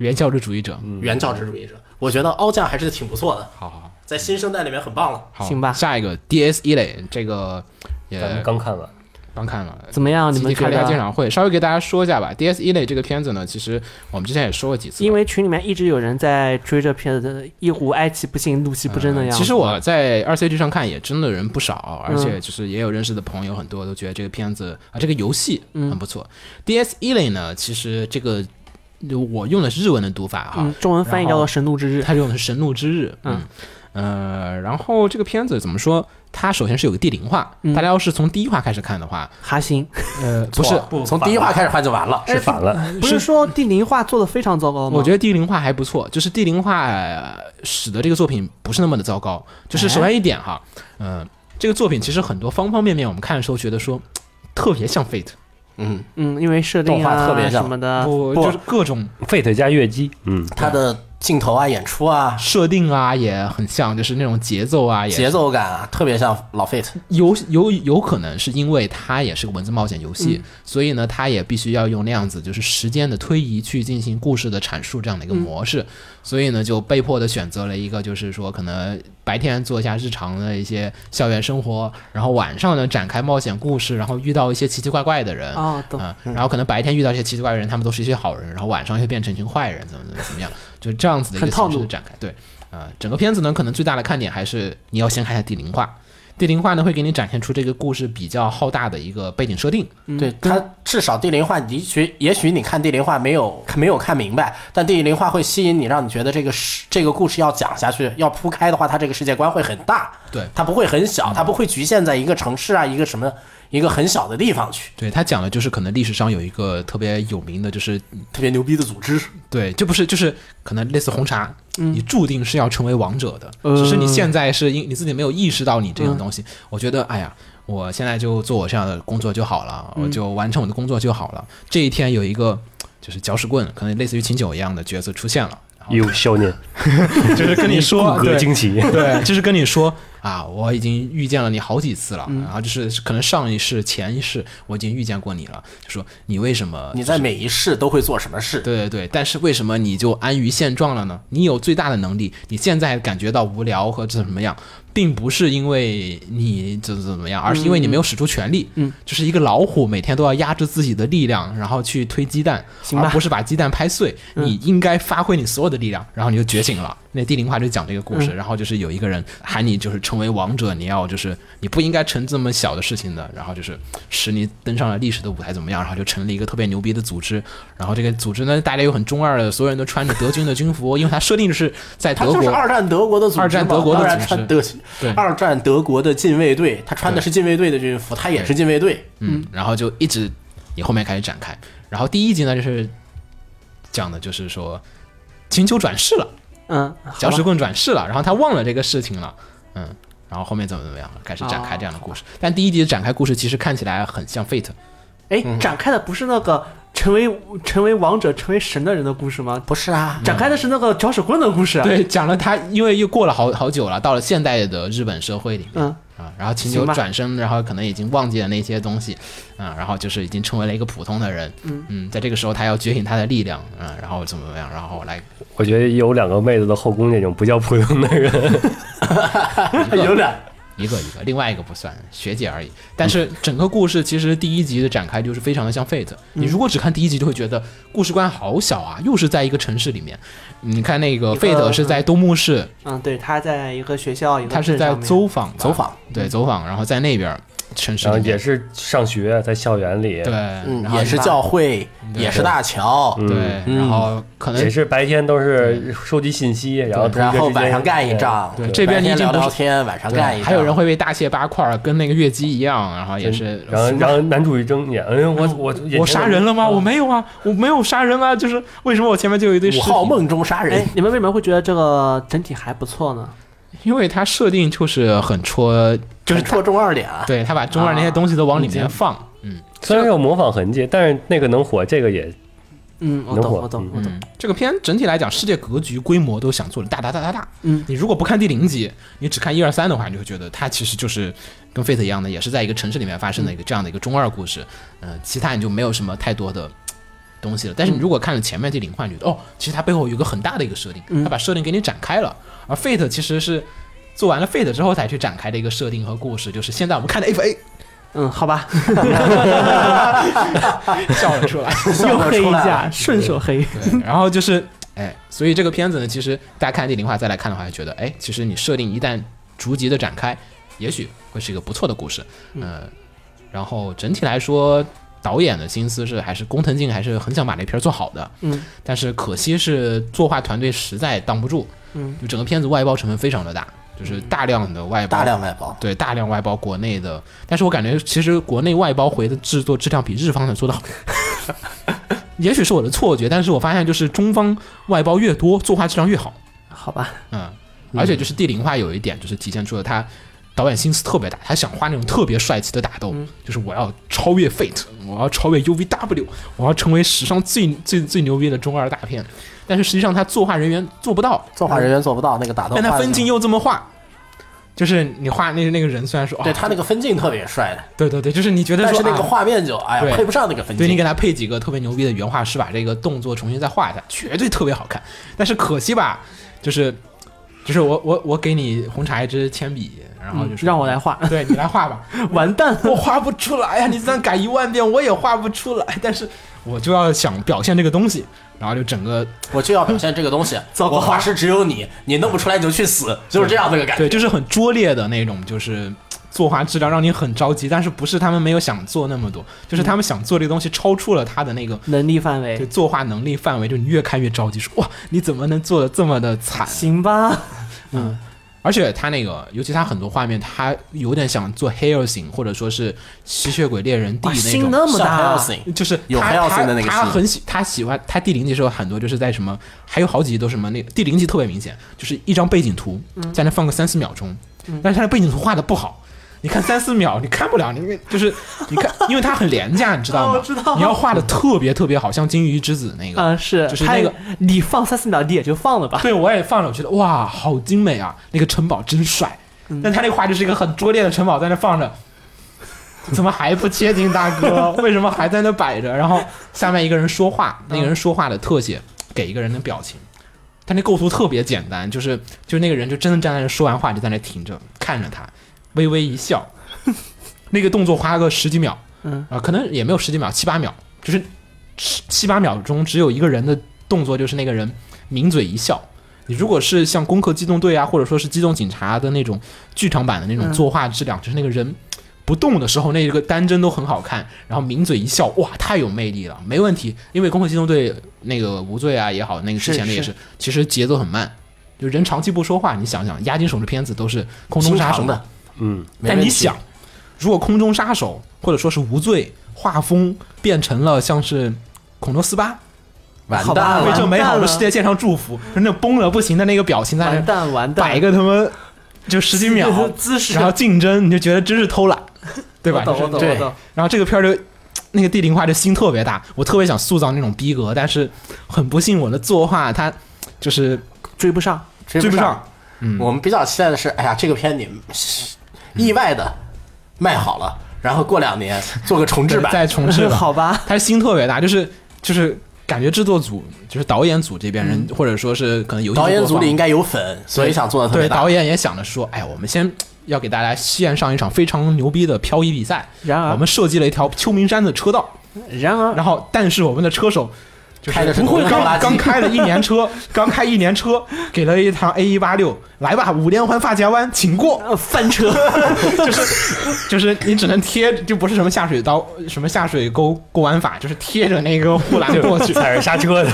原教旨主义者。原教旨主义者，我觉得凹酱还是挺不错的，好好在新生代里面很棒了。好，行吧下一个 DS 一类，这个也咱们刚看完，刚看了。怎么样？你们开了一下鉴？赏会，稍微给大家说一下吧。DS 一类这个片子呢，其实我们之前也说过几次，因为群里面一直有人在追这片子，一股哀其不幸，怒其不争的样子。其实我在二 CG 上看也真的人不少，而嗯且就是也有认识的朋友很多都觉得这个片子啊，这个游戏嗯很不错。DS 一类呢，其实这个我用的是日文的读法哈，嗯，中文翻译叫做《神怒之日》。他用的是神怒之日，嗯呃，然后这个片子怎么说？它首先是有个地灵化，嗯大家要是从第一话开始看的话，哈星呃，不是，不从第一话开始看就完了。是反了。不是说地灵化做的非常糟糕吗？我觉得地灵化还不错，就是地灵化呃使得这个作品不是那么的糟糕。就是首先一点哈，嗯、这个作品其实很多方方面面，我们看的时候觉得说特别像 Fate，嗯，嗯，因为设定动画啊特别像。什么的，不不。就是各种 Fate 加月姬，嗯，它的镜头啊、演出啊、设定啊也很像，就是那种节奏啊也节奏感啊，特别像老 Fate。有有有可能是因为它也是个文字冒险游戏，所以呢，它也必须要用那样子就是时间的推移去进行故事的阐述这样的一个模式，所以呢，就被迫的选择了一个就是说可能白天做一下日常的一些校园生活，然后晚上呢展开冒险故事，然后遇到一些奇奇怪怪的人。啊，然后可能白天遇到一些奇奇怪怪的人，他们都是一些好人，然后晚上又变成一群坏人，怎么怎么怎么样，就这样子的一个很套路形式的展开。对，呃，整个片子呢，可能最大的看点还是你要先看一下地灵化。地灵化呢，会给你展现出这个故事比较浩大的一个背景设定。对它至少地灵化的确，也许你看地灵化没有没有看明白，但地灵化会吸引你，让你觉得这个世这个故事要讲下去，要铺开的话，它这个世界观会很大，对。它不会很小，它不会局限在一个城市啊，一个什么一个很小的地方去，对他讲的就是可能历史上有一个特别有名的，就是特别牛逼的组织。对，就不是就是可能类似红茶，你注定是要成为王者的，嗯。只是你现在是因你自己没有意识到你这种东西。我觉得，哎呀，我现在就做我这样的工作就好了，我就完成我的工作就好了。这一天有一个就是搅屎棍，可能类似于秦九一样的角色出现了，有少年，就是跟你说，骨骼对惊奇，对，就是跟你说啊，我已经遇见了你好几次了，然后就是可能上一世、前一世我已经遇见过你了，就说你为什么你在每一世都会做什么事？对对对，但是为什么你就安于现状了呢？你有最大的能力，你现在感觉到无聊和怎么样，并不是因为你怎么怎么样，而是因为你没有使出全力。嗯，就是一个老虎每天都要压制自己的力量，然后去推鸡蛋，而不是把鸡蛋拍碎。嗯你应该发挥你所有的力量，然后你就觉醒了。那地灵话就讲这个故嗯事，然后就是有一个人喊你就是成为王者，你要就是你不应该成这么小的事情的，然后就是使你登上了历史的舞台怎么样，然后就成立一个特别牛逼的组织，然后这个组织呢，大家又很中二的，所有人都穿着德军的军服，因为它设定是在德国他就是。二战德国的组织嘛，二战德国的穿德对二战德国的禁卫队，他穿的是禁卫队的军服，他也是禁卫队。嗯，然后就一直你后面开始展开，然后第一集呢就是讲的就是说秦秋转世了，嗯，搅屎棍转世了，然后他忘了这个事情了，嗯，然后后面怎么怎么样，开始展开这样的故事。但第一集的展开故事其实看起来很像 Fate，哎，展开的不是那个成为成为王者、成为神的人的故事吗？不是啊，展开的是那个搅屎棍的故事啊。，对，讲了他因为又过了好好久了，到了现代的日本社会里面。嗯，啊，然后秦九转身，然后可能已经忘记了那些东西，啊，然后就是已经成为了一个普通的人，嗯。在这个时候他要觉醒他的力量，啊，然后怎么怎么样，然后来我觉得有两个妹子的后宫那种不叫普通的人，有点一个一个，另外一个不算学姐而已。但是整个故事其实第一集的展开就是非常的像 Fate，你如果只看第一集就会觉得故事观好小啊，又是在一个城市里面。你看那个 Fate 是在东木市，嗯，对，他在一个学校，他是在走访走访，对走访，然后在那边城市然后也是上学，在校园里，对，也是教会，也是大桥，嗯对，嗯然后可能也是白天都是收集信息，然后同然后晚上干一仗，对这边你已白天聊聊天，晚上干一仗，还有人会被大卸八块，跟那个月姬一样，然后也是然后然后男主一睁眼，嗯，我我我杀人了吗？我没有啊，我没有杀人啊，就是为什么我前面就有一堆？五号梦中杀哎人，，你们为什么会觉得这个整体还不错呢？因为它设定就是很戳，就是戳中二点啊。对他把中二那些东西都往里面放，嗯虽然有模仿痕迹，但是那个能火，这个也嗯，我懂，能火我懂，嗯我懂。嗯，这个片整体来讲，世界格局、规模都想做的大大大大大。嗯，你如果不看第零集，你只看一二三的话，你就会觉得它其实就是跟 Fate 一样的，也是在一个城市里面发生的一个这样的一个中二故事。嗯、其他你就没有什么太多的。东西了，但是你如果看了前面第零话，你觉得哦，其实它背后有一个很大的一个设定，它把设定给你展开了。而 Fate 其实是做完了 Fate 之后才去展开的一个设定和故事，就是现在我们看的 FA 嗯，好吧，笑了出来。又黑一下，顺手黑。对，然后就是，哎，所以这个片子呢，其实大家看第零话再来看的话，就觉得，哎，其实你设定一旦逐级的展开，也许会是一个不错的故事。嗯、然后整体来说，导演的心思是还是工藤静还是很想把那片做好的。嗯，但是可惜是作画团队实在挡不住。嗯，就整个片子外包成分非常的大，就是大量的外包，大量外包，对大量外包国内的，但是我感觉其实国内外包回的制作质量比日方的做的好。也许是我的错觉，但是我发现就是中方外包越多，作画质量越好。好吧，嗯，而且就是地灵化有一点就是体现出了他导演心思特别大，他想画那种特别帅气的打斗，就是我要超越 Fate，我要超越 UVW，我要成为史上最最最牛逼的中二大片。但是实际上他作画人员做不到，作画人员做不到那个打斗但，他分镜又这么画。就是你画那那个人，虽然说哦对他那个分镜特别帅的，对对对，就是你觉得说但是那个啊画面就哎呀配不上那个分镜对你给。他配几个特别牛逼的原画师，把这个动作重新再画一下，绝对特别好看。但是可惜吧，就是就是我我我给你红茶一支铅笔，然后就是、让我来画，对你来画吧，完蛋。我画不出来呀！你就算改一万遍，我也画不出来。但是我就要想表现这个东西，然后就整个我就要表现这个东西，糟糕我画师只有你，你弄不出来你就去死，就是这样的一个感觉。对，就是很拙劣的那种，就是作画质量让你很着急。但是不是他们没有想做那么多，就是他们想做这个东西超出了他的那个能力范就围，作画能力范围，就你越看越着急，说哇，你怎么能做的这么的惨？行吧？嗯，而且他那个，尤其他很多画面，他有点想做 Hellsing，或者说是吸血鬼猎人 D，那种。心那么大，Hellsing 就是有他 Hellsing 他的那个戏他很喜他喜欢他第零集时候很多就是在什么，还有好几集都是什么那第零集特别明显，就是一张背景图嗯在那放个三四秒钟，但是他的背景图画的不好。你看三四秒，你看不了，因为就是你看，因为它很廉价，你知道吗？哦我知道你要画的特别特别好，像金鱼之子那个，嗯，是，就是那个你放三四秒，你也就放了吧。对，我也放了，我觉得哇，好精美啊！那个城堡真帅，但他那个画就是一个很拙劣的城堡在那放着，怎么还不切近大哥？为什么还在那摆着？然后下面一个人说话，那个人说话的特写给一个人的表情，他那构图特别简单，就是就是那个人就真的站在那说完话就在那停着看着他，微微一笑，那个动作花个十几秒，嗯啊，可能也没有十几秒，七八秒，就是七七八秒钟只有一个人的动作，就是那个人抿嘴一笑。你如果是像《攻壳机动队》啊，或者说是《机动警察》的那种剧场版的那种作画质量，就是那个人不动的时候，那个单帧都很好看，然后抿嘴一笑，哇，太有魅力了，没问题。因为《攻壳机动队》那个无罪啊也好，那个之前的也是，其实节奏很慢，就人长期不说话，你想想，押金手的片子都是空中杀手嗯，但你想，如果空中杀手或者说是无罪画风变成了像是孔多斯巴完蛋了，为这美好完蛋了。的世界献上祝福，就那崩了不行的那个表情在完蛋完蛋，摆个他妈就十几秒姿势，然后竞争，你就觉得真是偷懒，对吧？我懂懂我懂。然后这个片儿就那个地灵化就心特别大，我特别想塑造那种逼格，但是很不幸我的作画它就是追不上，追追不上。嗯。我们比较期待的是，哎呀，这个片你们意外的卖好了，然后过两年做个重制版，再重置。好吧？他心特别大，就是就是感觉制作组就是导演组这边人，或者说是可能游戏导演组里应该该有粉，所以想做的特别大。对导演也想着说，哎，我们先要给大家献上一场非常牛逼的漂移比赛。然而我们设计了一条秋名山的车道，然而然后但是我们的车手就是开的是不会刚刚开了一年车，刚开一年车，给了一趟 A 一八六，来吧，五连环发夹弯，请过。呃翻车，就是就是你只能贴，就不是什么下水道、什么下水沟过弯法，就是贴着那个护栏过去。踩着刹车的。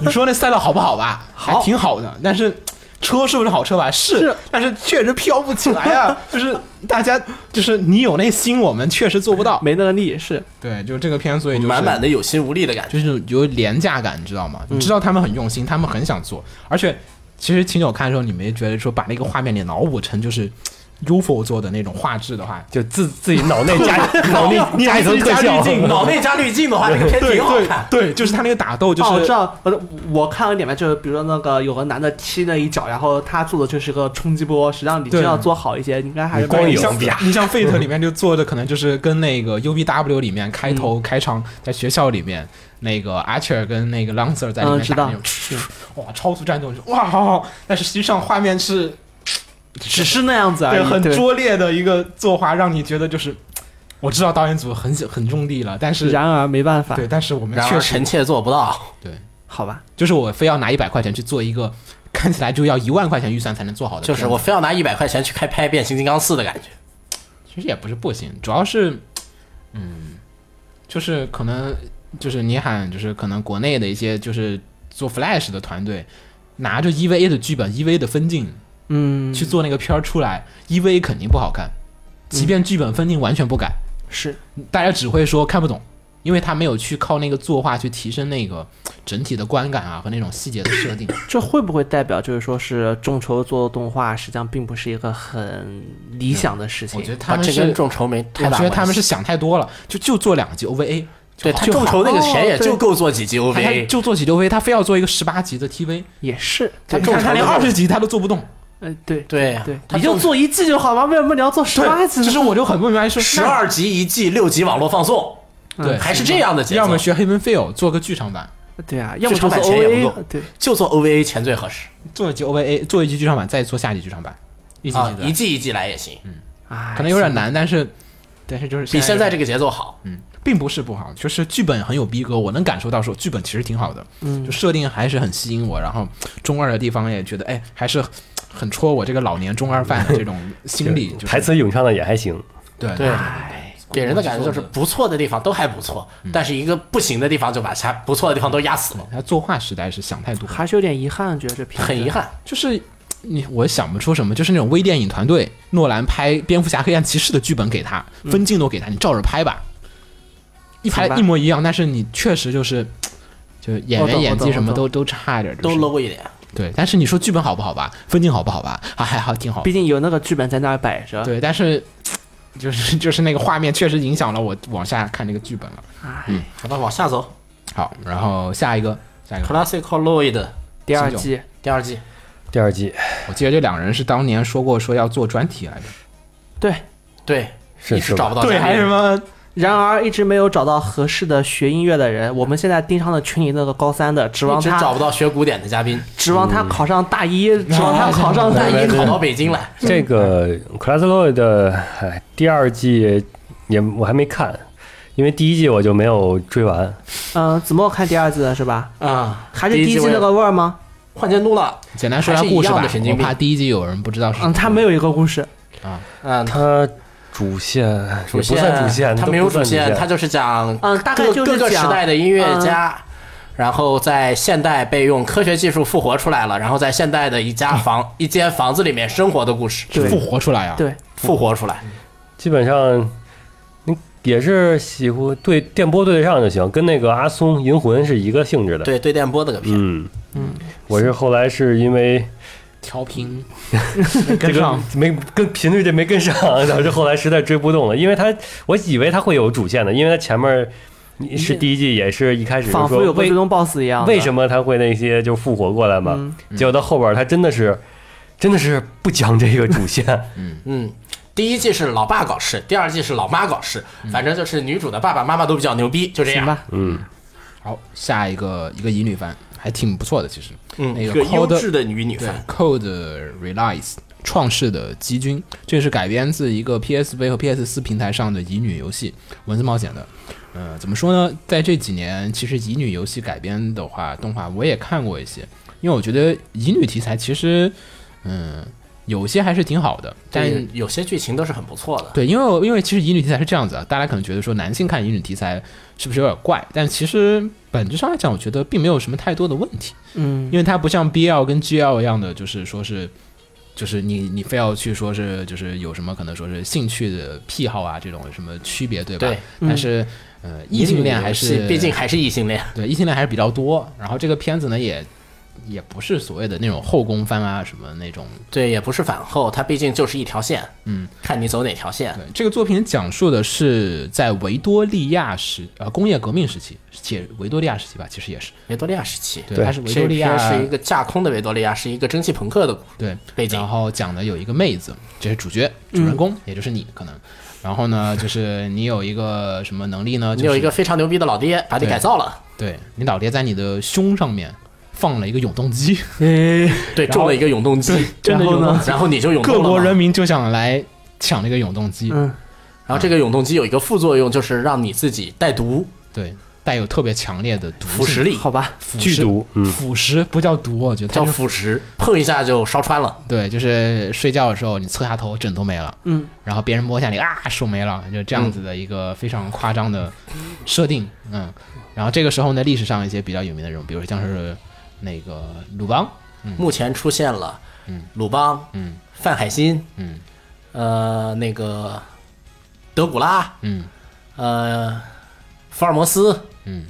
你说那赛道好不好吧？还挺好的，但是车是不是好车吧？是，是但是确实飘不起来啊。就是大家，就是你有那心，我们确实做不到。没那个力是。对，就这个片，所以就是满满的有心无力的感觉。就是有廉价感，你知道吗？你知道他们很用心，他们很想做，而且其实秦九看的时候，你没觉得说把那个画面里脑补成就是 UFO 做的那种画质的话，就自自己脑内加 脑内加一层特效，脑内加滤镜的话，那个片对对挺好看。对，就是他那个打斗就哦，我知道，我我看了点嘛，就是比如说那个有个男的踢了一脚，然后他做的就是个冲击波，实际上你真要做好一些，应该还是蛮光影你像啪你像 Fate 里面就做的可能就是跟那个 UBW 里面开头开场在学校里面那个 Archer 跟那个 Lancer 在里嗯知道面打那种，哇，超速战斗就哇好好，但是实际上画面是只是那样子而对已，对很拙劣的一个作画，让你觉得就是 我知道导演组很很用力了，但是然而没办法，对，但是我们然确实臣妾做不到，对。好吧，就是我非要拿一百块钱去做一个看起来就要一万块钱预算才能做好的，就是我非要拿一百块钱去开拍变形金刚四的感觉。其实也不是不行，主要是，嗯，就是可能就是你喊就是可能国内的一些就是做 Flash 的团队拿着 EVA 的剧本、EVA 的分镜嗯，去做那个片儿出来、e v a 肯定不好看，即便剧本分镜完全不改，是大家只会说看不懂。因为他没有去靠那个作画去提升那个整体的观感啊和那种细节的设定，这会不会代表就是说是众筹做动画，实际上并不是一个很理想的事情？我觉得他们跟众筹没我太大关系。觉得他们是想太多了，就就做两集 OVA，对他众筹那个钱也就够做几集他他 OVA，就做几集 OVA，他非要做一个十八集的 TV，也是，他对你看他连二十集他都做不动。呃，对对对，你就做一季就好吗？为什么你要做十八集呢？其实我就很不明白，说十二集一季，六集网络放送，对，还是这样的节奏。要么学 Heaven Feel 做个剧场版，对啊，要么就是剧场版钱也不够。对，就做 OVA 钱最合适。做一集 OVA，做一集剧场版，再做下一集剧场版，一集啊一，季一季来也行，嗯。可能有点难，但是但是就是比现在这个个节奏好。嗯，并不是不好，就是剧本很有逼格，我能感受到说剧本其实挺好的，嗯。就设定还是很吸引我，然后中二的地方也觉得哎还是很戳我这个老年中二犯的这种心理，就是台词咏唱的也还行，对。对，哎，给人的感觉就是不错的地方都还不错，但是一个不行的地方就把其他不错的地方都压死了，他作画实在是想太多，还是有点遗憾，觉得这片子很遗。憾。就是你我想不出什么，就是那种微电影团队，诺兰拍《蝙蝠侠：黑暗骑士》的剧本给他，分镜都给他，你照着拍吧，一拍一模一样，但是你确实就是。就是演员演技什么都都差一点，都就是。low 一点，对。但是你说剧本好不好吧，分镜好不好吧，啊还好挺好。毕竟有那个剧本在那儿摆着。对，但是 就是 就是那个画面确实影响了我往下看那个剧本了。嗯，好的，往下走。好，然后下一个下一个，，Classical Lloyd 第二季。第二季，第二季。我记得这两人是当年说过说要做专题来着。对，对，一直是找不到对，还是什么然而一直没有找到合适的学音乐的人。我们现在盯上了群里那个高三的，指望他找他不到学古典的嘉宾，指望他考上大一，指望他 考上大一。考到北京来。这个《Class Lloyd》的哎第二季也我还没看，因为第一季我就没有追完。嗯，子墨看第二季的是吧？啊，还是第一季那个味儿吗？换监督了，简单说下故事吧样的神，经病我怕第一季有人不知道是。嗯，他没有一个故事。啊嗯，它主线主也不算主线，它没有主线，不算线，他就是讲嗯，大概就是各个时代的音乐家，然后在现代被用科学技术复活出来了，然后在现代的一家房 一间房子里面生活的故事，对复活出来啊！对，复活出来。基本上你也是喜欢对电波对得上就行，跟那个阿松银魂是一个性质的。，对对电波那个片，嗯嗯，我是后来是因为调频这个 跟上，没跟频率这没跟上，导致后来实在追不动了。因为他我以为他会有主线的，因为他前面是第一季也是一开始仿佛有个最终 BOSS 一样。为什么他会那些就复活过来嘛？嗯结果到后边他真的是真的是不讲这个主线，嗯嗯。第一季是老爸搞事，第二季是老妈搞事，反正就是女主的爸爸妈妈都比较牛逼，就这样。吧，嗯，好，下一个一个乙女番还挺不错的，其实。嗯，那个一个 Code- 优质的女女，，Code Realize 创世的基军》，这是改编自一个 PSV 和 PS 四平台上的乙女游戏文字冒险的。呃，怎么说呢？在这几年，其实乙女游戏改编的话，动画我也看过一些，因为我觉得乙女题材其实，嗯，有些还是挺好的，但但有些剧情都是很不错的。对，因为因为其实乙女题材是这样子啊，大家可能觉得说男性看乙女题材是不是有点怪？但其实本质上来讲，我觉得并没有什么太多的问题，嗯，因为它不像 BL 跟 GL 一样的，就是说是。就是你，你非要去说是，就是有什么可能说是兴趣的癖好啊，这种什么区别，对吧？对但是，呃，异性恋还是，毕竟还是异性恋。对异性恋还是比较多。然后这个片子呢，也也不是所谓的那种后宫番啊，什么那种对，也不是反后，它毕竟就是一条线。嗯，看你走哪条线。对，这个作品讲述的是在维多利亚时呃工业革命时期，且维多利亚时期吧，其实也是，维多利亚时期，对，它是维多利亚是一个架空的维多利亚，是一个蒸汽朋克的对背景然后讲的有一个妹子，这是主角主人公，也就是你可能。然后呢，就是你有一个什么能力呢？就是你有一个非常牛逼的老爹，把你改造了，对你老爹在你的胸上面放了一个永动机，诶 对，然后种了一个永动机，真的然后呢？永动机，然后你就永动各国人民就想来抢这个永动机，嗯，然后这个永动机有一个副作用，就是让你自己带毒。对，带有特别强烈的毒性。腐蚀力，好吧，剧毒，嗯，腐蚀不叫毒，我觉得叫腐蚀，碰一下就烧穿了。对，就是睡觉的时候你侧下头枕头没了，嗯，然后别人摸一下你啊手没了，就这样子的一个非常夸张的设定，嗯，然后这个时候呢，历史上一些比较有名的人物，比如说像是那个鲁邦，目前出现了嗯。鲁邦、嗯。范海辛、嗯。呃那个德古拉、嗯。呃福尔摩斯、嗯，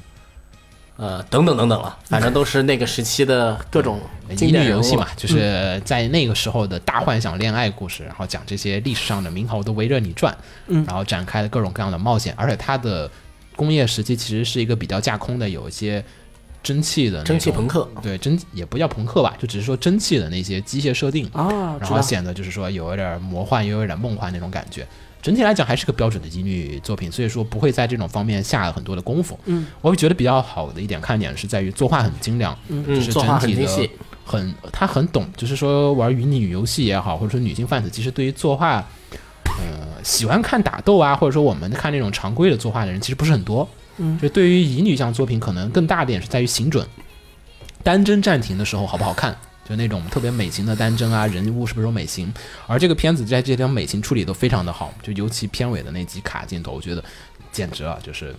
呃等等等等了，反正都是那个时期的各种经乙典游戏嘛，就是在那个时候的大幻想恋爱故事，然后讲这些历史上的名豪都围着你转，嗯。然后展开了各种各样的冒险，而且它的工业时期其实是一个比较架空的，有一些蒸汽的蒸汽朋克，对蒸也不叫朋克吧，就只是说蒸汽的那些机械设定，啊，然后，显得就是说有一点魔幻，又有点梦幻那种感觉。整体来讲还是个标准的乙女作品，所以说不会在这种方面下很多的功夫。嗯，我会觉得比较好的一点看点是在于作画很精良，嗯就是整体的很很他很懂，就是说玩乙女游戏也好，或者说女性贩子，其实对于作画，呃，喜欢看打斗啊，或者说我们看那种常规的作画的人，其实不是很多。嗯就对于乙女向作品，可能更大的点是在于行准，单帧暂停的时候好不好看。就那种特别美型的单帧啊，人物是不是有美型？而这个片子在这些地方美型处理都非常的好，就尤其片尾的那几卡镜头，我觉得简直了，就是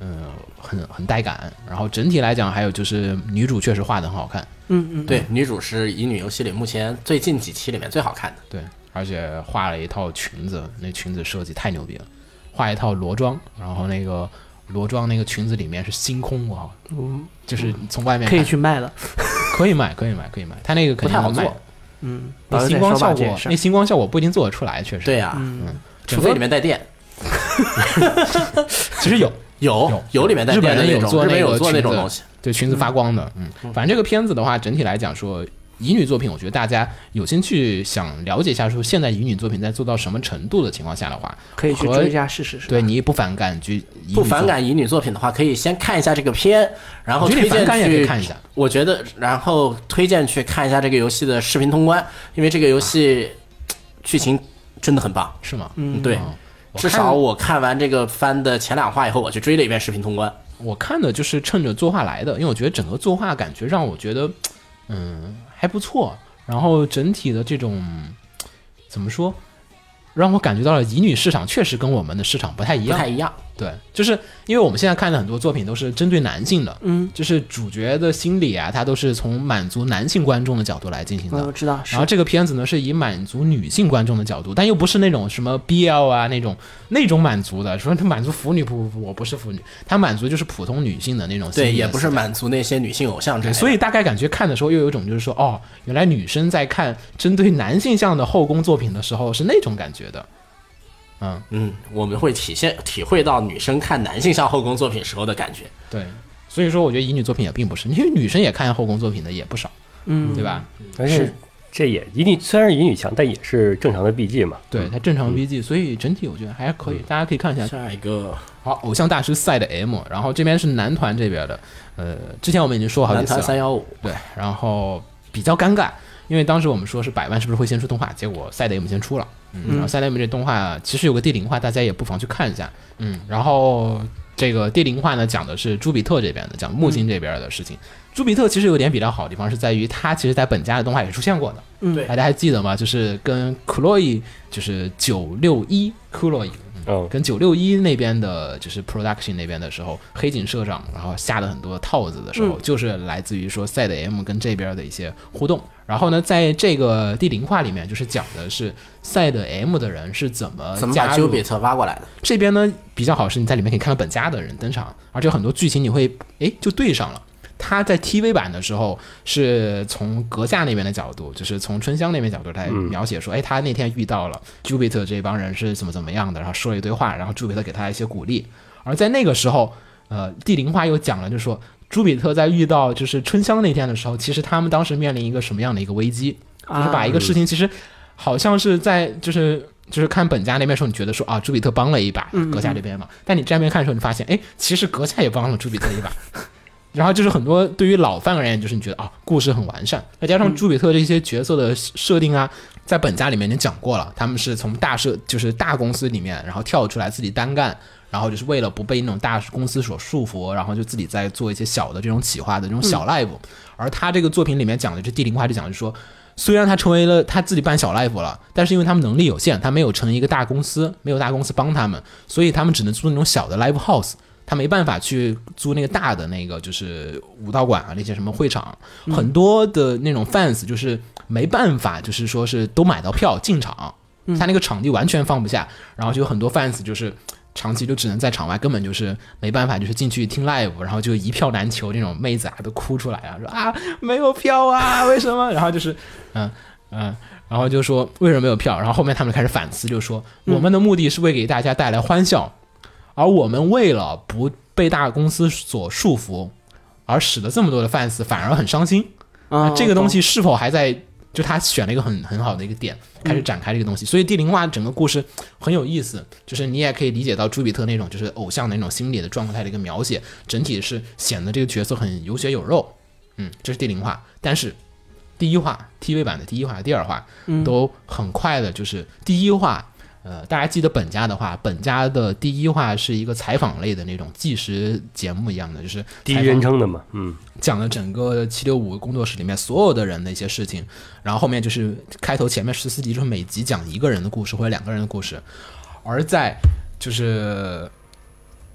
嗯、很很带感。然后整体来讲，还有就是女主确实画的很好看，嗯嗯，对，女主是乙女游戏里目前最近几期里面最好看的。对，而且画了一套裙子，那裙子设计太牛逼了，画一套裸装，然后那个裸装那个裙子里面是星空，哇，嗯，就是从外面可以去卖了，可以卖，可以卖，可以卖，它那个肯定好做，嗯，那星光效果那星光效果不一定做得出来，确实，对，呀、嗯，除非里面带电，其实有，有有有里面带日本人有电的那种，日本有做那个裙子做那种东西。对裙子发光的，嗯，反正这个片子的话，整体来讲说。乙女作品，我觉得大家有兴趣想了解一下，说现在乙女作品在做到什么程度的情况下的话，可以去追一下试试，是对你不反感就不反感乙女作品的话，可以先看一下这个片，然后推荐去看一下。我觉得，然后推荐去看一下这个游戏的视频通关，因为这个游戏剧情真的很棒。是吗？嗯，对，嗯至少我看完这个番的前两话以后，我去追了一遍视频通关。我看的就是趁着作画来的，因为我觉得整个作画感觉让我觉得，嗯，还不错。然后整体的这种怎么说，让我感觉到了乙女市场确实跟我们的市场不太一样不太。一样，对，就是因为我们现在看的很多作品都是针对男性的，嗯，就是主角的心理啊，它都是从满足男性观众的角度来进行的。嗯我知道，然后这个片子呢，是以满足女性观众的角度，但又不是那种什么 BL 啊那种那种满足的，说他满足腐女不不不，我不是腐女，他满足就是普通女性的那种心理对，也不是满足那些女性偶像之类，的。所以大概感觉看的时候又有一种就是说，哦，原来女生在看针对男性向的后宫作品的时候是那种感觉的，嗯，嗯，我们会体现体会到女生看男性向后宫作品时候的感觉。对，所以说我觉得乙女作品也并不是，因为女生也看后宫作品的也不少，嗯，对吧？但是这也乙女虽然是乙女强，但也是正常的 BG 嘛。对，它正常 BG，所以整体我觉得还可以，大家可以看一下。下一个好，偶像大师赛的 M，然后这边是男团这边的，呃，之前我们已经说好几次了男团三，幺五，对，然后比较尴尬，因因为当时我们说是百万是不是会先出动画，结果赛德 M 先出了，嗯，然后赛德 M 这动画其实有个地灵化，大家也不妨去看一下，嗯，然后这个地灵化呢讲的是朱比特这边的，讲木星这边的事情。朱比特其实有点比较好的地方是在于，他其实在本家的动画也出现过的，嗯。对。大家还记得吗？就是跟 l o e 就是九六一 l o e 嗯，跟九六一那边的，就是 production 那边的时候，黑井社长然后下了很多套子的时候，就是来自于说赛德 M 跟这边的一些互动。然后呢，在这个第零话里面，就是讲的是赛德 M 的人是怎么怎么把丘比特挖过来的？这边呢比较好是你在里面可以看到本家的人登场，而且很多剧情你会哎就对上了。他在 TV 版的时候是从阁下那边的角度，就是从春香那边角度来描写说，哎，他那天遇到了 Jupiter 这帮人是怎么怎么样的，然后说了一堆话，然后朱比特给他一些鼓励。而在那个时候，呃，地灵话又讲了，就是说朱比特在遇到就是春香那天的时候，其实他们当时面临一个什么样的一个危机，就是把一个事情其实好像是在就是就是看本家那边时候，你觉得说啊，朱比特帮了一把阁下这边嘛，但你这边看的时候，你发现哎，其实阁下也帮了朱比特一把。然后就是很多对于老范而言，就是你觉得啊，故事很完善，再加上朱比特这些角色的设定啊，在本家里面已经讲过了，他们是从大社就是大公司里面，然后跳出来自己单干，然后就是为了不被那种大公司所束缚，然后就自己在做一些小的这种企划的这种小 live。而他这个作品里面讲的这地灵话就讲的是说，虽然他成为了他自己办小 live 了，但是因为他们能力有限，他没有成一个大公司，没有大公司帮他们，所以他们只能租那种小的 live house。他没办法去租那个大的那个，就是武道馆啊，那些什么会场，很多的那种 fans 就是没办法，就是说是都买到票进场，他那个场地完全放不下，然后就有很多 fans 就是长期就只能在场外，根本就是没办法，就是进去听 live，然后就一票难求，那种妹子啊都哭出来啊，说啊没有票啊，为什么？然后就是嗯嗯。然后就说为什么没有票？然后后面他们开始反思，就说我们的目的是为给大家带来欢笑，而我们为了不被大公司所束缚，而使得这么多的 fans 反而很伤心。啊这个东西是否还在？就他选了一个很很好的一个点，开始展开这个东西。所以地灵话整个故事很有意思，就是你也可以理解到朱比特那种就是偶像的那种心理的状态的一个描写，整体是显得这个角色很有血有肉。嗯，这是地灵话，但是第一话 TV 版的第一话、第二话都很快的，就是第一话。呃，大家记得本家的话，本家的第一话是一个采访类的那种纪实节目一样的，就是第一人称的嘛，嗯，讲了整个七六五工作室里面所有的人的一些事情，然后后面就是开头前面十四集就是每集讲一个人的故事或者两个人的故事，而在就是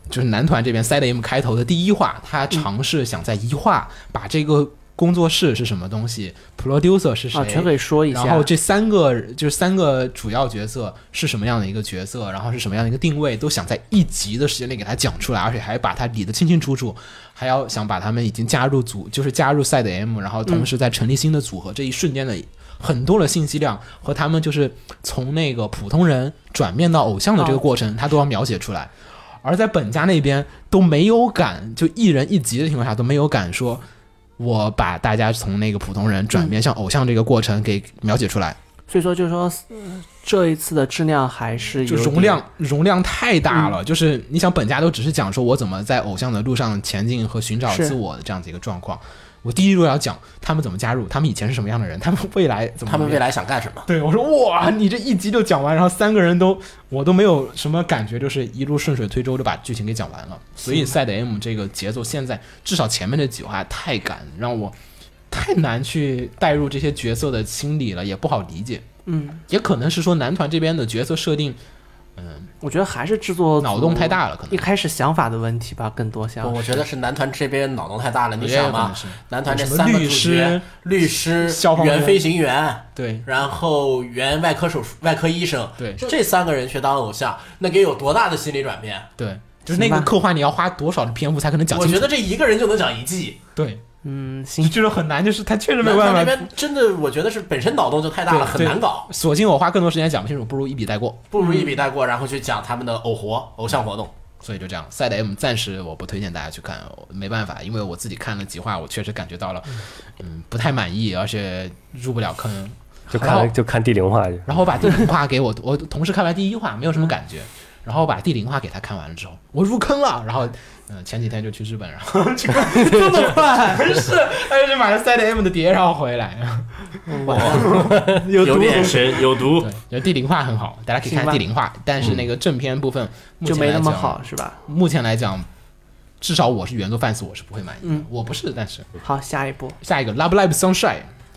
就是男团这边 Side M 开头的第一话，他尝试想在一话把这个工作室是什么东西，producer 是谁，啊，全给说一下。然后这三个就是三个主要角色是什么样的一个角色，然后是什么样的一个定位，都想在一集的时间内给他讲出来，而且还把它理得清清楚楚，还要想把他们已经加入组，就是加入赛的 M，然后同时在成立新的组合、这一瞬间的很多的信息量和他们就是从那个普通人转变到偶像的这个过程，他都要描写出来。而在本家那边都没有敢，就一人一集的情况下都没有敢说，我把大家从那个普通人转变向偶像这个过程给描写出来，所以说就是说，呃这一次的质量还是有就容量容量太大了。就是你想，本家都只是讲说我怎么在偶像的路上前进和寻找自我的这样子一个状况。我第一路要讲他们怎么加入，他们以前是什么样的人，他们未来怎么，他们未来想干什么？对我说哇，你这一集就讲完，然后三个人都我都没有什么感觉，就是一路顺水推舟就把剧情给讲完了。所以赛德 M 这个节奏现在至少前面的几话太赶，让我太难去带入这些角色的心理了，也不好理解。嗯，也可能是说男团这边的角色设定我觉得还是制作脑洞太大了，可能一开始想法的问题吧，更多像不，我觉得是男团这边脑洞太大了。你想嘛可能是，男团这三个主律师角，律师、消防员原飞行员，对然后原外科手术、外科医生，对这三个人去当偶像，那得有多大的心理转变？对，就是那个刻画你要花多少的篇幅才可能讲我清楚？觉得这一个人就能讲一季。对，嗯，行，就是很难，就是他确实没办法。那边真的，我觉得是本身脑洞就太大了，很难搞，索性我花更多时间讲不清楚，不如一笔带过。不如一笔带过，然后去讲他们的偶活、偶像活动。所以就这样，赛德 M 暂时我不推荐大家去看，没办法，因为我自己看了几话，我确实感觉到了，嗯，不太满意，而且入不了坑。就看就看第零话去。然后我把第零话给我 我同事看完第一话，没有什么感觉。然后我把《第零话》给他看完了之后，我入坑了。然后，嗯、前几天就去日本，然后去 看 这么快，不是，他就去买了 3M 的碟，然后回来。有毒有点神，有毒对，。就《地灵化》很好，大家可以看地灵化》，但是那个正片部分目就没那么前来讲好是吧？目前来讲，至少我是原作 fans，我是不会满意的。嗯我不是，但是好，下一步下一个《Love Live Sunshine》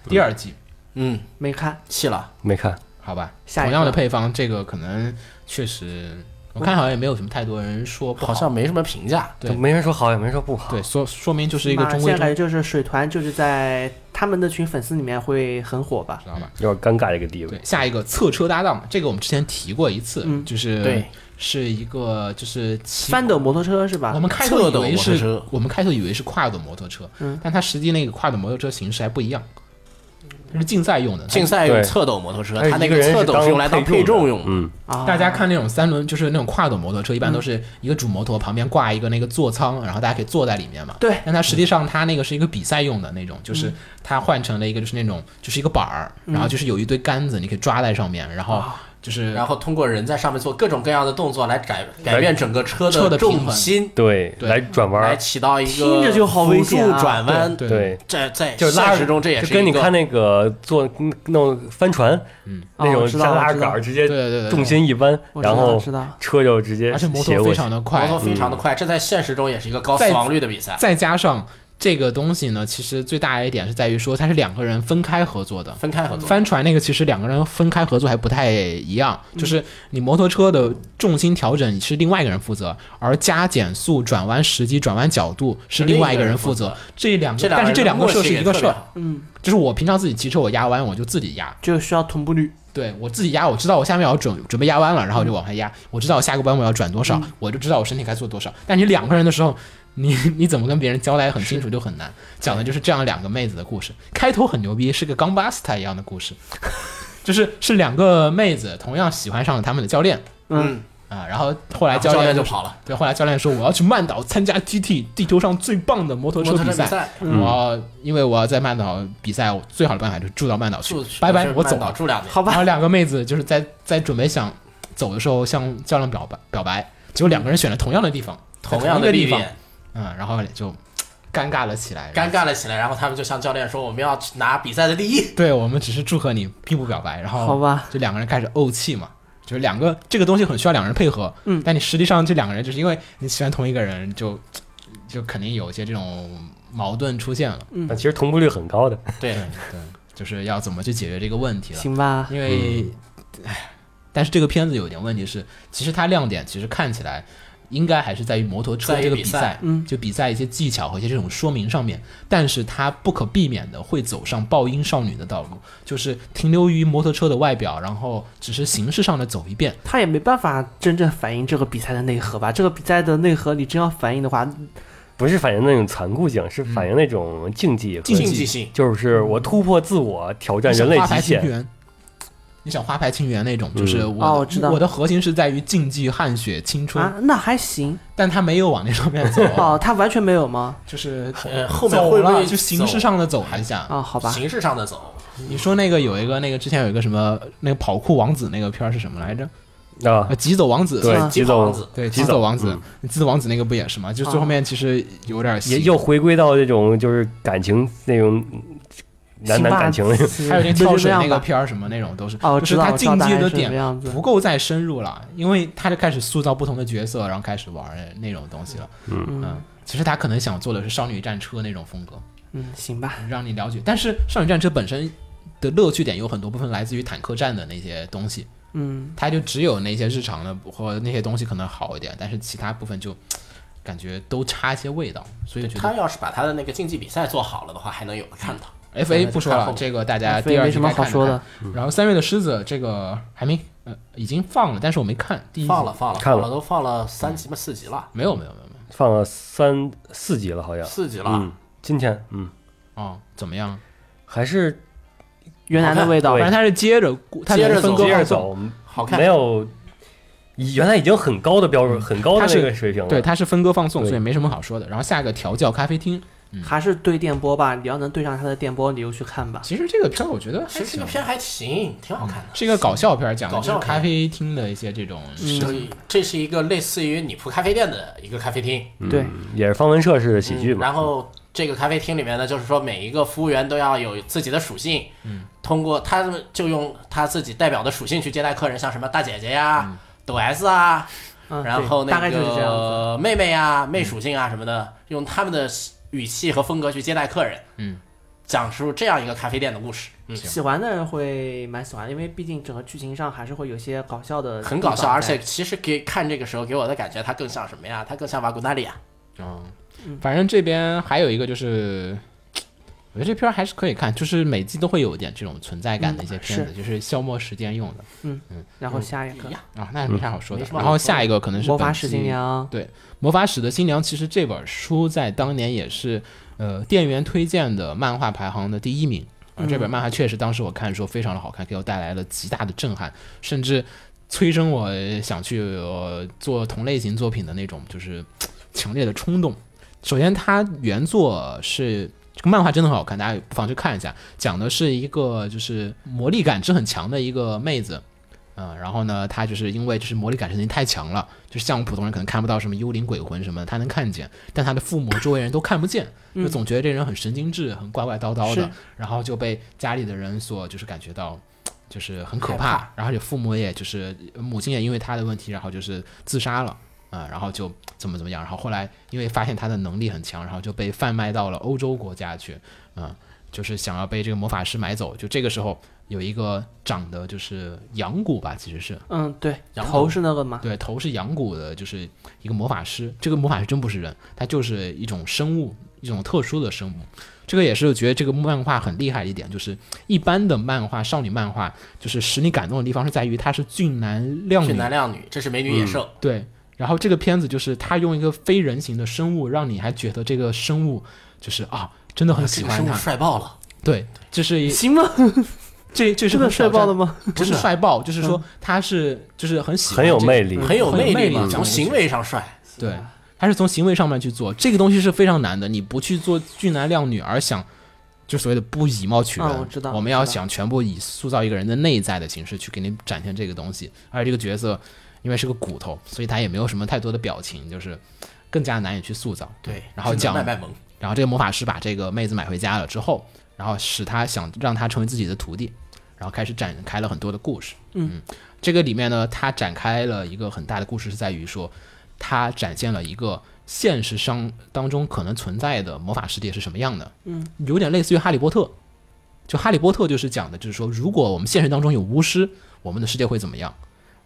第二季，嗯，没看，弃了。没看，好吧，下一个同样的配方，这个可能确实，我看好像也没有什么太多人说不好好像没什么评价。对没人说好，也没人说不好。对，说说明就是一个中规中，现在感觉就是水团就是在他们的群粉丝里面会很火吧？知道吧？有点尴尬的一个地位对，。下一个侧车搭档，这个我们之前提过一次，嗯就是对，是一个就是翻斗摩托车是吧？我们开头以为是，我们开头以为是跨斗摩托车，嗯但它实际那个跨斗摩托车形式还不一样，它是竞赛用的。竞赛用对。侧斗摩托车，它它那个侧斗是用来当配重用的。嗯，啊，大家看那种三轮，就是那种跨斗摩托车，一嗯般都是一个主摩托旁边挂一个那个座舱，然后大家可以坐在里面嘛。对。但它实际上它那个是一个比赛用的那种，就是它换成了一个就是那种就是一个板儿，然后就是有一堆杆子，你可以抓在上面，然后就是然后通过人在上面做各种各样的动作来改改变整个车车的重心，对，对。来转弯，来起到一个听着就好危险啊。辅助转弯。对对，在在就是拉现实中这也就是跟一个你看那个坐嗯那种帆船，嗯，那种哦知道像拉杆儿直接对对对对。重心一弯，然后车就直接而且摩托非常的快。摩托，非常的快，这在现实中也是一个高在死亡率的比赛。再加上这个东西呢，其实最大的一点是在于说它是两个人分开合作的。分开合作，帆船那个其实两个人分开合作还不太一样，嗯就是你摩托车的重心调整是另外一个人负责，而加减速、转弯时机、转弯角度是另外一个人负责。这两个，但是这两个事儿是一个事儿，嗯，就是我平常自己骑车我压弯我就自己压，就需要同步率。对我自己压，我知道我下面要准准备压弯了，然后我就往下压，我知道我下个弯我要转多少，我就知道我身体该做多少。但你两个人的时候，你 你怎么跟别人交代很清楚就很难。讲的就是这样两个妹子的故事，开头很牛逼，是个冈巴斯塔一样的故事，就是是两个妹子同样喜欢上了他们的教练嗯，啊，然后后来教然后教练就就跑了。对，后来教练说我要去曼岛参加 GT 地球上最棒的摩托车比赛。我要因为我要在曼岛比赛，我最好的办法就是住到曼岛去。拜拜我走了。岛住两年。好吧，然后两个妹子就是在在准备想走的时候向教练表白表白，结果两个人选了同样的地方，在同样的地方，嗯，然后就尴尬了起来。尴尬了起来，然后他们就向教练说：“我们要拿比赛的第一。对我们只是祝贺你，并不表白。然后好吧，就两个人开始怄气嘛，就是两个这个东西很需要两人配合，嗯但你实际上这两个人就是因为你喜欢同一个人，就就肯定有一些这种矛盾出现了。嗯但其实同步率很高的。对对对，就是要怎么去解决这个问题了。行吧，因为，唉，但是这个片子有一点问题是，其实它亮点其实看起来应该还是在于摩托车这个比比赛嗯就比赛一些技巧和一些这种说明上面，但是它不可避免的会走上爆音少女的道路，就是停留于摩托车的外表，然后只是形式上的走一遍。他也没办法真正反映这个比赛的内核吧？这个比赛的内核，你真要反映的话，不是反映那种残酷性，是反映那种竞技和竞技性，就是我突破自我，挑战人类极限。源，你想花牌情缘那种，就是嗯。我、哦我知道。我的核心是在于竞技、汗血、青春，啊，那还行。但他没有往那上面走，哦，他完全没有吗？就是呃，后面走会不会了就形式上的走一下。啊，好吧，形式上的走？你说那个有一个那个之前有一个什么那个跑酷王子那个片儿是什么来着？啊。呃，，疾走王子。对，疾走王子。对，疾走。王子。嗯，疾走王子那个不也是吗？就最后面其实有点也戏。又回归到这种就是感情那种男男感情那种。还有那跳水那那个片儿什么那种都是，哦，就，是他进阶的点。不够再深入了，因为他就开始塑造不同的角色，然后开始玩那种东西了。嗯嗯，其实他可能想做的是少女战车那种风格，嗯，行吧，让你了解。但是少女战车本身的乐趣点有很多部分来自于坦克战的那些东西，嗯，它就只有那些日常的或那些东西可能好一点，但是其他部分就感觉都差一些味道，所以觉得他要是把他的那个竞技比赛做好了的话，还能有的看头。F A 不说了，这个大家第二没什么好季该看的说的。然后三月的狮子这个还没呃已经放了，但是我没看第一集放了，放了，看了放了，都放了三集吧，四集了，没有没有没有没有放了三四集了，好像。四集了嗯。，今天嗯哦，怎么样？还是原来的味道对反正它是接着它接着分割走，好看没。有原来已经很高的标准，很高的那个水平了。对，它是分割放送，所以没什么好说的。然后下一个调教咖啡厅，还是对电波吧，你要能对上它的电波，你就去看吧。其实这个片儿我觉得还行其实这个，片还行，挺好看的。是一个搞笑片儿，讲的是搞笑咖啡厅的一些这种事所以这是一个类似于女仆咖啡店的一个咖啡厅，对，也是方文社式的喜剧然后这个咖啡厅里面呢，就是说每一个服务员都要有自己的属性，嗯，通过他们就用他自己代表的属性去接待客人，像什么大姐姐呀、抖 S 啊，嗯，然后那。个妹妹啊、妹属性啊什么的，用他们的语气和风格去接待客人，嗯，讲述这样一个咖啡店的故事，嗯，喜欢的人会蛮喜欢，因为毕竟整个剧情上还是会有些搞笑的很搞笑，而且其实给看这个时候给我的感觉，它更像什么呀？它更像瓦古纳利亚。嗯，反正这边还有一个就是，我觉得这片儿还是可以看，就是每季都会有一点这种存在感的一些片子，嗯就是消磨时间用的。嗯嗯然后下一个。啊，那没啥好说的。然后下一个可能是魔法使新娘，对，《魔法使的新娘》其实这本书在当年也是呃店员推荐的漫画排行的第一名。而这本漫画确实当时我看的时候非常的好看，给我带来了极大的震撼，甚至催生我想去、呃、做同类型作品的那种就是 强烈的冲动。首先，它原作是这个漫画真的很好看，大家不妨去看一下。讲的是一个就是魔力感知很强的一个妹子，嗯，然后呢，她就是因为就是魔力感知能力太强了，就是像我们普通人可能看不到什么幽灵鬼魂什么的，她能看见，但她的父母周围人都看不见，就总觉得这人很神经质，很怪怪叨叨的，然后就被家里的人所就是感觉到。就是很可怕怕，然后就父母也就是母亲也因为他的问题，然后就是自杀了啊、然后就怎么怎么样，然后后来因为发现他的能力很强，然后就被贩卖到了欧洲国家去，啊、就是想要被这个魔法师买走。就这个时候有一个长得就是羊骨吧，其实是嗯，对，羊头头是那个吗？对，头是羊骨的，就是一个魔法师。这个魔法师真不是人，他就是一种生物，一种特殊的生物。这个也是觉得这个漫画很厉害的一点，就是一般的漫画少女漫画，就是使你感动的地方是在于它是俊男靓女俊，男靓女，这是美女野兽，对。然后这个片子就是他用一个非人形的生物，让你还觉得这个生物就是啊，真的很喜这个生物欢他。帅爆了，对，这是一行吗？这这是真的很帅爆了？吗？不是帅爆，就是说他是就是很喜欢很有魅力，很有魅力从行为上帅。对，他是从行为上面去做这个东西是非常难的。你不去做俊男靓女，而想就所谓的不以貌取人，啊我知道我们要想全部以塑造一个人的内在的形式去给你展现这个东西。而且这个角色因为是个骨头，所以他也没有什么太多的表情，就是更加难以去塑造。对，然后讲卖卖萌，然后这个魔法师把这个妹子买回家了之后，然后使他想让他成为自己的徒弟，然后开始展开了很多的故事。嗯这个里面呢，他展开了一个很大的故事，是在于说，他展现了一个现实上当中可能存在的魔法世界是什么样的。嗯，有点类似于哈利波特。就哈利波特就是讲的，就是说，如果我们现实当中有巫师，我们的世界会怎么样？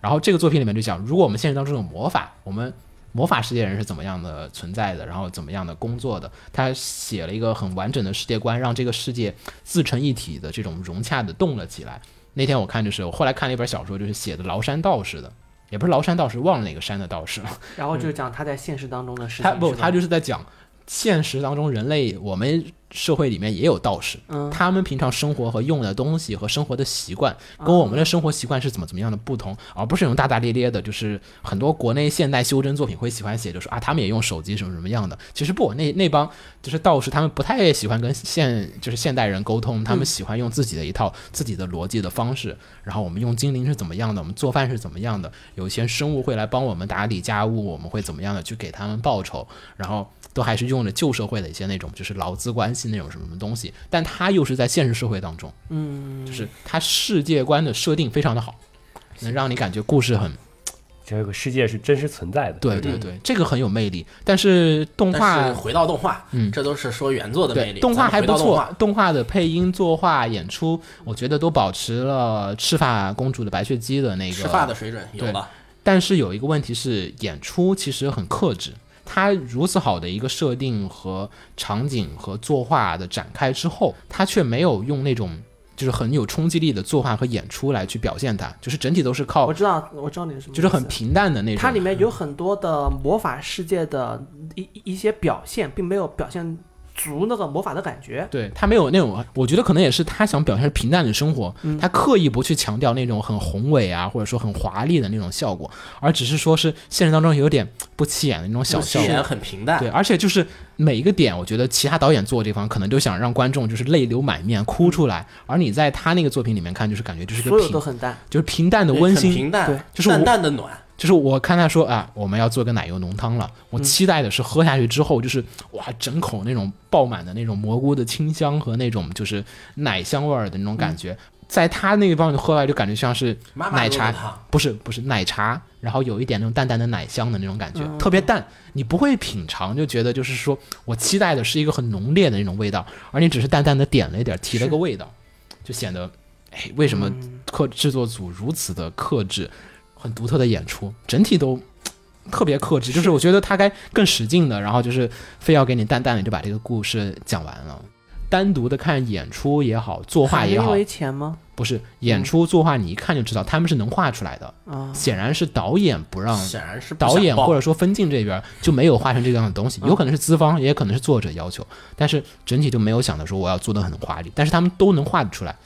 然后这个作品里面就讲，如果我们现实当中有魔法，我们魔法世界人是怎么样的存在的，然后怎么样的工作的。他写了一个很完整的世界观，让这个世界自成一体的这种融洽的动了起来。那天我看就是我后来看了一本小说，就是写的崂山道士的，也不是崂山道士，忘了哪个山的道士了。然后就是讲他在现实当中的事情。他不，他就是在讲现实当中人类，我们社会里面也有道士，嗯他们平常生活和用的东西和生活的习惯，跟我们的生活习惯是怎么怎么样的不同，而不是那种大大咧咧的，就是很多国内现代修真作品会喜欢写，就是啊，他们也用手机什么什么样的。其实不，那那帮就是道士，他们不太喜欢跟现就是现代人沟通，他们喜欢用自己的一套自己的逻辑的方式。然后我们用精灵是怎么样的，我们做饭是怎么样的，有一些生物会来帮我们打理家务，我们会怎么样的去给他们报酬，然后都还是用了旧社会的一些那种就是劳资关系那种什么什么东西，但它又是在现实社会当中，嗯，就是它世界观的设定非常的好，能让你感觉故事很这个世界是真实存在的。对对对，这个很有魅力。但是动画是回到动画，嗯这都是说原作的魅力。动画还不错动画，动画的配音、作画、演出，我觉得都保持了赤发公主的白血姬的那个吃发的水准有对了，但是有一个问题是，演出其实很克制。它如此好的一个设定和场景和作画的展开之后，它却没有用那种就是很有冲击力的作画和演出来去表现它，就是整体都是靠我知道，我知道你是什么，就是很平淡的那种。它里面有很多的魔法世界的一一一些表现，并没有表现足那个魔法的感觉。对他没有那种，我觉得可能也是他想表现平淡的生活，嗯他刻意不去强调那种很宏伟啊，或者说很华丽的那种效果，而只是说是现实当中有点不起眼的那种小效果。演很平淡，对，而且就是每一个点，我觉得其他导演做的地方，可能就想让观众就是泪流满面哭出来，而你在他那个作品里面看，就是感觉就是个所有平都很淡，就是平淡的温馨，平淡，对就是我淡淡的暖。就是我看他说啊，我们要做个奶油浓汤了，我期待的是喝下去之后，就是哇，整口那种爆满的那种蘑菇的清香和那种就是奶香味儿的那种感觉，在他那个方面喝来就感觉像是奶茶。不是不是奶茶，然后有一点那种淡淡的奶香的那种感觉，嗯。特别淡，你不会品尝就觉得就是说我期待的是一个很浓烈的那种味道，而你只是淡淡的点了一点，提了个味道，就显得哎，为什么嗯。克制作组如此的克制，很独特的演出，整体都特别克制，就是我觉得他该更使劲的，然后就是非要给你淡淡的就把这个故事讲完了。单独的看演出也好，作画也好，因为钱吗？不是演出作画，你一看就知道他们是能画出来的。啊，显然是导演不让显然是导演或者说分镜这边就没有画成这样的东西，有可能是资方，也可能是作者要求，但是整体就没有想的说我要做的很华丽，但是他们都能画得出来。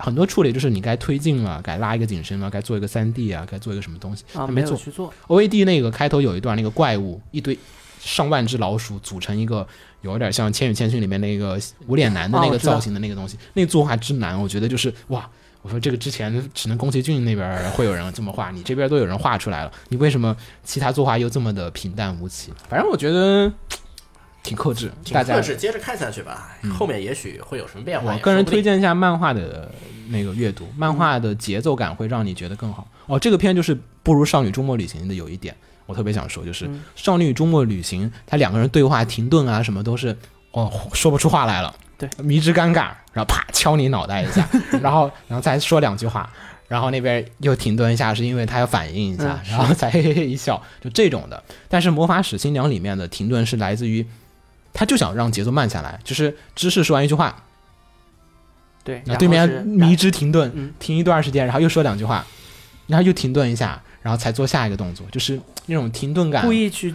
很多处理就是你该推进了，该拉一个景深了，该做一个三 D 啊，该做一个什么东西，啊，他没做。有去做，OAD 那个开头有一段那个怪物，一堆上万只老鼠组成一个有点像《千与千寻》里面那个无脸男的那个造型的那个东西，那个作画之难，我觉得就是哇。我说这个之前只能宫崎骏那边会有人这么画，你这边都有人画出来了，你为什么其他作画又这么的平淡无奇？反正我觉得挺克制，挺大家克制，接着看下去吧，后面也许会有什么变化。我个人推荐一下漫画的那个阅读，漫画的节奏感会让你觉得更好。哦，这个片就是不如《少女周末旅行》的有一点，我特别想说，就是《嗯少女周末旅行》，它两个人对话停顿啊，什么都是哦说不出话来了，对，迷之尴尬，然后啪敲你脑袋一下，然后然后再说两句话。然后那边又停顿一下，是因为他要反应一下，嗯然后才嘿嘿嘿一笑，就这种的。但是《魔法使新娘》里面的停顿是来自于，他就想让节奏慢下来，就是知识说完一句话，对，那对面迷之停顿，嗯。停一段时间，然后又说两句话，然后又停顿一下，然后才做下一个动作，就是那种停顿感，故意去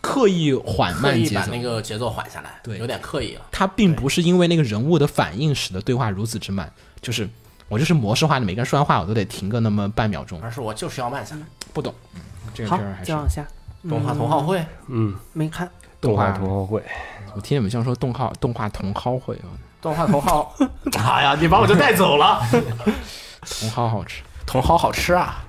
刻意缓慢节奏。把那。个节奏缓下来，对。有点刻意了。他并不是因为那个人物的反应使得对话如此之慢，就是我就是模式化的，每个人说完话我都得停个那么半秒钟，而是我就是要慢下来。不懂。嗯，这个好片儿还，是再往下，动画嗯同好会，嗯，没看，动画动画同好会，我听你们像说动画动画同好会啊，动画同好 哎呀，你把我就带走了。同好好吃。茼蒿好吃啊！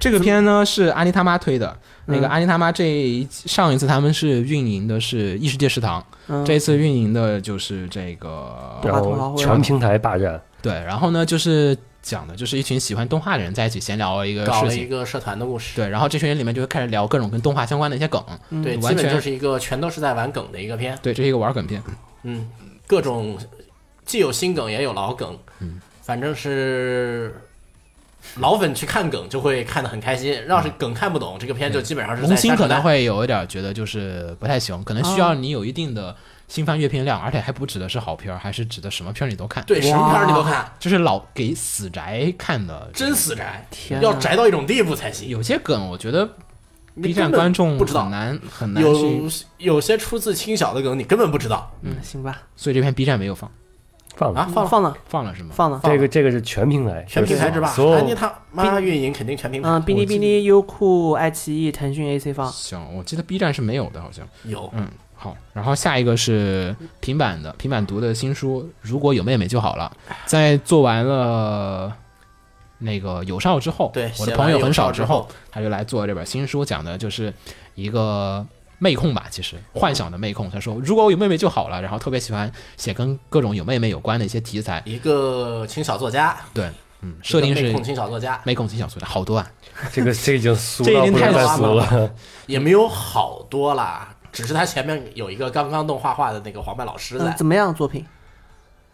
这个片呢是阿妮他妈推的，那个嗯阿妮他妈这一上一次他们是运营的是异世界食堂，嗯这次运营的就是这个然后全平台霸占，对，然后呢就是讲的就是一群喜欢动画的人在一起闲聊一个搞事情，了一个社团的故事，对，然后这群人里面就会开始聊各种跟动画相关的一些梗，对，基完全本就是一个全都是在玩梗的一个片。对，这是一个玩梗片，嗯，各种既有新梗也有老梗，嗯，反正是老粉去看梗就会看得很开心，要是梗看不懂，这个片就基本上是在可能淡。会有一点觉得就是不太行，可能需要你有一定的新番阅片量，而且还不指的是好片儿，还是指的什么片儿你都看，对，什么片儿你都看，就是老给死宅看的，真死宅，天哪要宅到一种地步才行。有些梗我觉得 B 站观众不知道。很，难很难有，有些出自轻小的梗你根本不知道。嗯，行吧，所以这篇 B 站没有放，放了。啊，放了。放了。放了是吗？放了，这个这个是全平台，全平台制霸，所有。安妮他妈运营肯定全平台。嗯，哔哩哔哩、优酷、爱奇艺、腾讯 AC 放，行，我记得 B 站是没有的，好像。有。嗯，好，然后下一个是平板的，平板读的新书《如果有妹妹就好了》。在做完了那个有少之后，对我的朋友很少少之后，他就来做这本新书，讲的就是一个妹控吧，其实幻想的妹控。他说，如果我有妹妹就好了，然后特别喜欢写跟各种有妹妹有关的一些题材。一个轻小作家，对，嗯，设定是一个妹控轻小作家，妹控轻小作家好多啊，这个这已经俗这已经太俗俗了。也没有好多啦，只是他前面有一个刚刚动画化的那个黄白老师怎么样作品？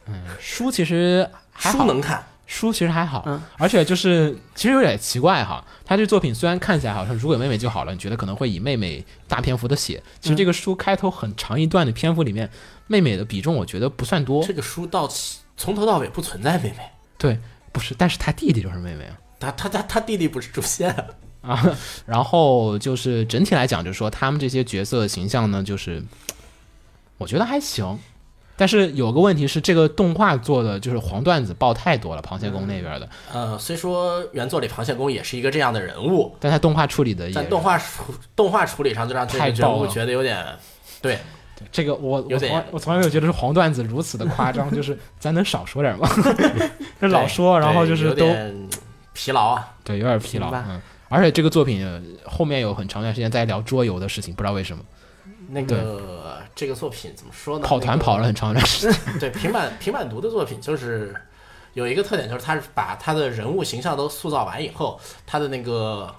嗯书其实还好。书能看，书其实还好，嗯。而且就是其实有点奇怪哈，他这作品虽然看起来好像如果有妹妹就好了，你觉得可能会以妹妹大篇幅的写，其实这个书开头很长一段的篇幅里面，妹妹的比重我觉得不算多。这，个书到起从头到尾不存在妹妹，对，不是，但是他弟弟就是妹妹啊。他他他他弟弟不是主线，啊，然后就是整体来讲，就是说他们这些角色形象呢，就是我觉得还行。但是有个问题是，这个动画做的就是黄段子爆太多了，螃蟹宫那边的，呃，虽说原作里螃蟹宫也是一个这样的人物，但他动画处理的也但动画处动画处理上就让这个人物太爆了觉得有点对，这个我有点我从来我从来没有觉得是黄段子如此的夸张，就是 咱能少说点吗？这老说，然后就是都点疲劳啊。对有点疲劳嗯。而且这个作品呃后面有很长一段时间在聊桌游的事情，不知道为什么那个这个作品怎么说呢？跑团跑了很长一段时间。那个对平板平板读的作品，就是有一个特点，就是他是把他的人物形象都塑造完以后，他的那个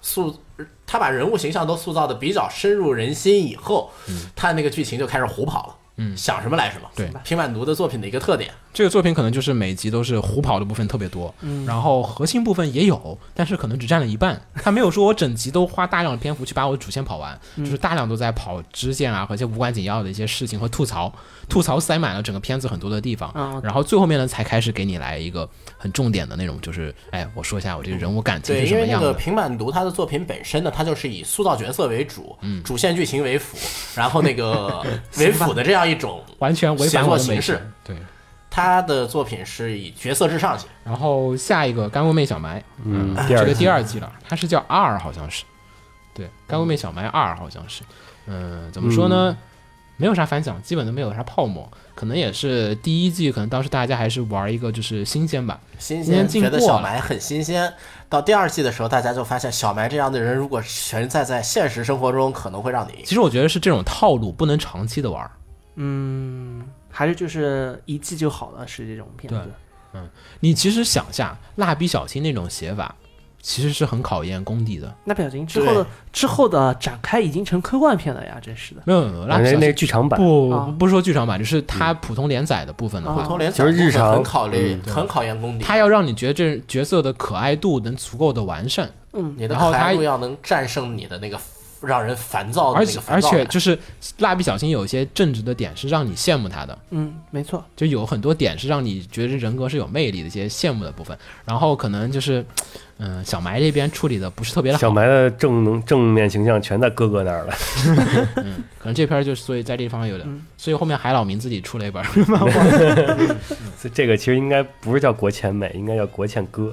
塑，他把人物形象都塑造的比较深入人心以后，他的那个剧情就开始胡跑了。嗯想什么来什么。对平板读的作品的一个特点。这个作品可能就是每集都是胡跑的部分特别多，嗯然后核心部分也有，但是可能只占了一半。他没有说我整集都花大量的篇幅去把我的主线跑完，嗯就是大量都在跑支线啊和一些无关紧要的一些事情和吐槽，吐槽塞满了整个片子很多的地方。嗯然后最后面呢，才开始给你来一个很重点的那种，就是哎，我说一下我这个人物感情，是什因为那个么样的。平板读他的作品本身呢，他就是以塑造角色为主，嗯主线剧情为辅，然后那个 为辅的这样一种，完全违反我的形式。对，他的作品是以角色至上型。然后下一个干锅妹小埋，嗯，这个第二季了，它是叫 R 好像是，对，干锅妹小埋 R 好像是，嗯，怎么说呢？没有啥反响，基本都没有啥泡沫，可能也是第一季，可能当时大家还是玩一个就是新鲜吧，新鲜，觉得小埋很新鲜。到第二季的时候，大家就发现小埋这样的人，如果存在在现实生活中，可能会让你其实我觉得是这种套路不能长期的玩。嗯，还是就是一季就好了，是这种片子。嗯你其实想下，蜡笔小新那种写法，其实是很考验功底的。那表情之后的之后的展开已经成科幻片了呀，真是的。没有没有，蜡笔那那小新剧场版，不啊不是说剧场版，就是它普通连载的部分的话，啊普通连就是日常很考虑，嗯很考验功底。它要让你觉得这角色的可爱度能足够的完善。嗯，你的然后它可爱度要能战胜你的那个让人烦躁而且而。且就是蜡笔小新有一些正直的点是让你羡慕他的，嗯，没错。就有很多点是让你觉得人格是有魅力的一些羡慕的部分。然后可能就是，嗯、小埋这边处理的不是特别的好，小埋的正能正面形象全在哥哥那儿了。嗯可能这篇就是所以在这方面有点，嗯所以后面海老名自己出了一本 漫画。所以这个其实应该不是叫国倩美，应该叫国倩哥。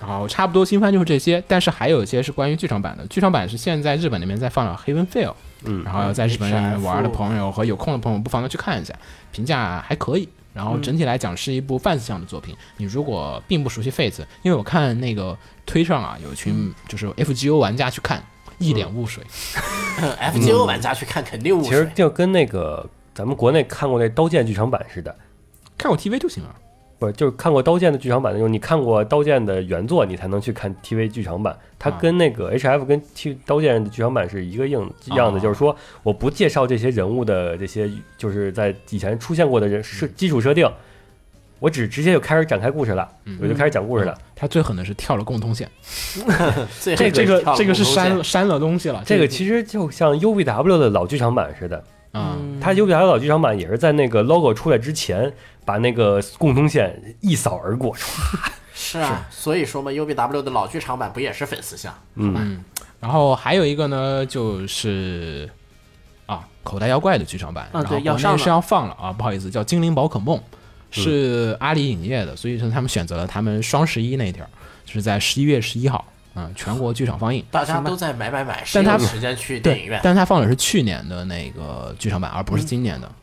好，然后差不多新番就是这些，但是还有一些是关于剧场版的。剧场版是现在日本那边在放了《Heaven Feel》，嗯然后要在日本玩的朋友和有空的朋友不妨的去看一下，评价还可以。然后整体来讲是一部 fans 向的作品。你如果并不熟悉 Fate，因为我看那个推上啊，有一群就是 FGO 玩家去看，一脸雾水。FGO 玩家去看肯定雾水其实。就跟那个咱们国内看过那《刀剑》剧场版似的，看过 TV 就行了。不是就是看过《刀剑》的剧场版的，就是你看过《刀剑》的原作，你才能去看 TV 剧场版。它啊跟那个 HF 跟 T《刀剑》的剧场版是一个样样的，哦就是说我不介绍这些人物的这些就是在以前出现过的人设基础设定，我只直接就开始展开故事了，嗯我就开始讲故事了。他最狠的是跳了共通线，这这这个这个是删了删了东西了。这个其实就像 UVW 的老剧场版似的，啊、嗯它 UVW 老剧场版也是在那个 logo 出来之前，把那个共通线一扫而过。是啊，所以说嘛，UBW 的老剧场版不也是粉丝向？嗯，嗯，然后还有一个呢，就是啊，口袋妖怪的剧场版，啊然后对要上了国内是要放了啊，不好意思，叫《精灵宝可梦》，是阿里影业的，所以说他们选择了他们双十一那一天儿，就是在十一月十一号，嗯，全国剧场放映。大家都在买买买，但他时间去电影院，？但是他放的是去年的那个剧场版，而不是今年的，嗯，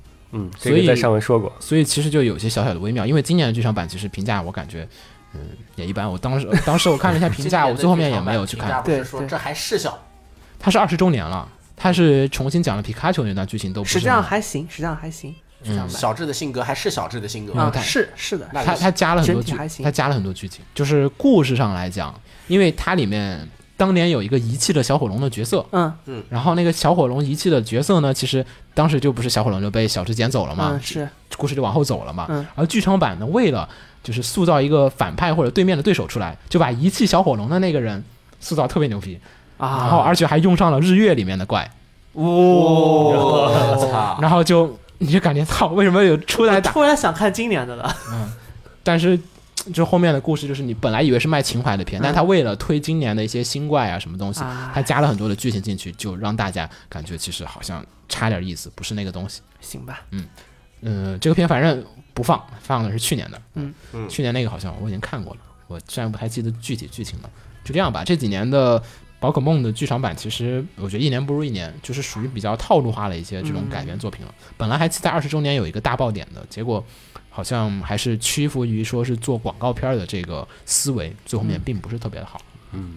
这所以个在上文说过。所以其实就有些小小的微妙。因为今年的剧场版其实评价我感觉，嗯，也一般。我当时当时我看了一下评价，我最后面也没有去看。对对说这还是小，它是二十周年了，它是重新讲了皮卡丘那段剧情都不是实际上还行，实际上还行。剧场版小智的性格还是小智的性格。啊，是是的，他他加了很多剧他加了很多剧情，就是故事上来讲，因为它里面当年有一个遗弃的小火龙的角色，嗯嗯然后那个小火龙遗弃的角色呢，其实当时就不是小火龙就被小智捡走了嘛嗯，是故事就往后走了嘛。嗯而剧场版呢，为了就是塑造一个反派或者对面的对手出来，就把遗弃小火龙的那个人塑造特别牛逼，然后啊，而且还用上了日月里面的怪，我操！然后就你就感觉操，为什么有出来打？突然想看今年的了。嗯但是就后面的故事，就是你本来以为是卖情怀的片，但他为了推今年的一些新怪啊什么东西啊，他加了很多的剧情进去，就让大家感觉其实好像差点意思，不是那个东西。行吧，嗯，呃这个片反正不放，放的是去年的。嗯嗯去年那个好像我已经看过了，我虽然不太记得具体剧情了。就这样吧，这几年的宝可梦的剧场版，其实我觉得一年不如一年，就是属于比较套路化的一些这种改编作品了。本来还期待二十周年有一个大爆点的，结果好像还是屈服于说是做广告片儿的这个思维，最后面并不是特别的好。嗯，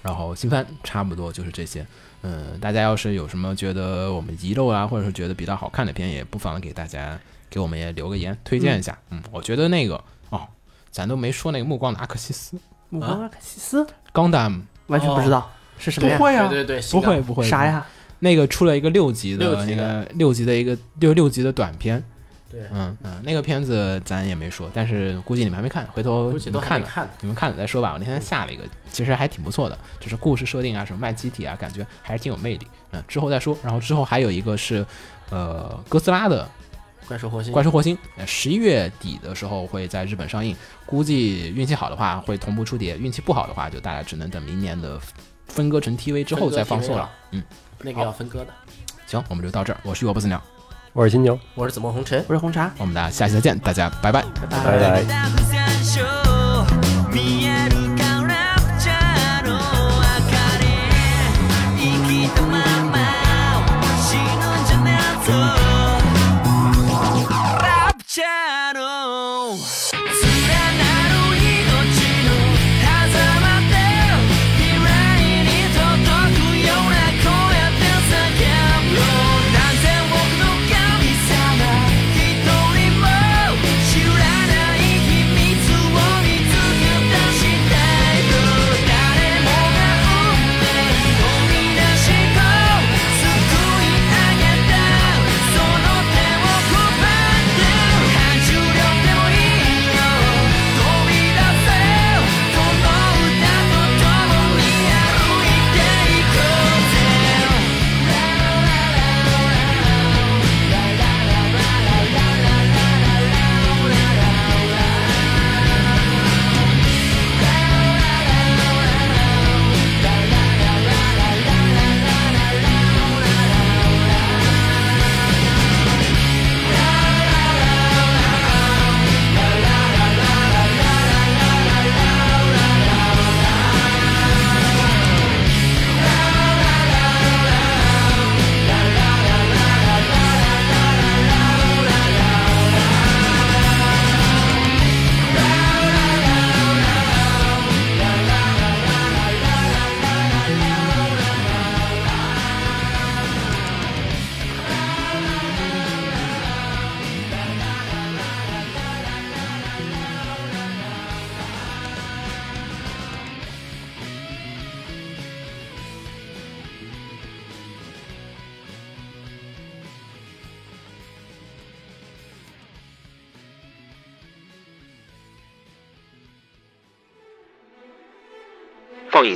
然后新番差不多就是这些。嗯，大家要是有什么觉得我们遗漏啊，或者是觉得比较好看的片，也不妨给大家给我们也留个言，推荐一下。嗯，我觉得那个哦，咱都没说那个暮光的阿克西斯目光阿克西斯，Gundam，完全不知道是什么呀？不会啊，对对对，不会不会，啥？呀？那个出了一个六集的六集的那个六集的一个六六集的短片，对，嗯嗯，那个片子咱也没说，但是估计你们还没看，回头你们看了。看。你们看了再说吧。我那天下了一个，其实还挺不错的，就是故事设定啊，什么卖机体啊，感觉还是挺有魅力。嗯，之后再说。然后之后还有一个是，呃，哥斯拉的怪兽火星，怪兽火星，呃十一月底的时候会在日本上映，估计运气好的话会同步出碟，运气不好的话就大家只能等明年的分割成 TV 之后再放送了。嗯，那个要分割的。行，我们就到这儿。我是雨果不死鸟，我是金牛，我是紫陌红尘。我是红茶，我们大家下期再见，大家拜拜。拜拜。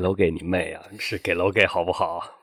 楼给你妹啊！是给楼给好不好？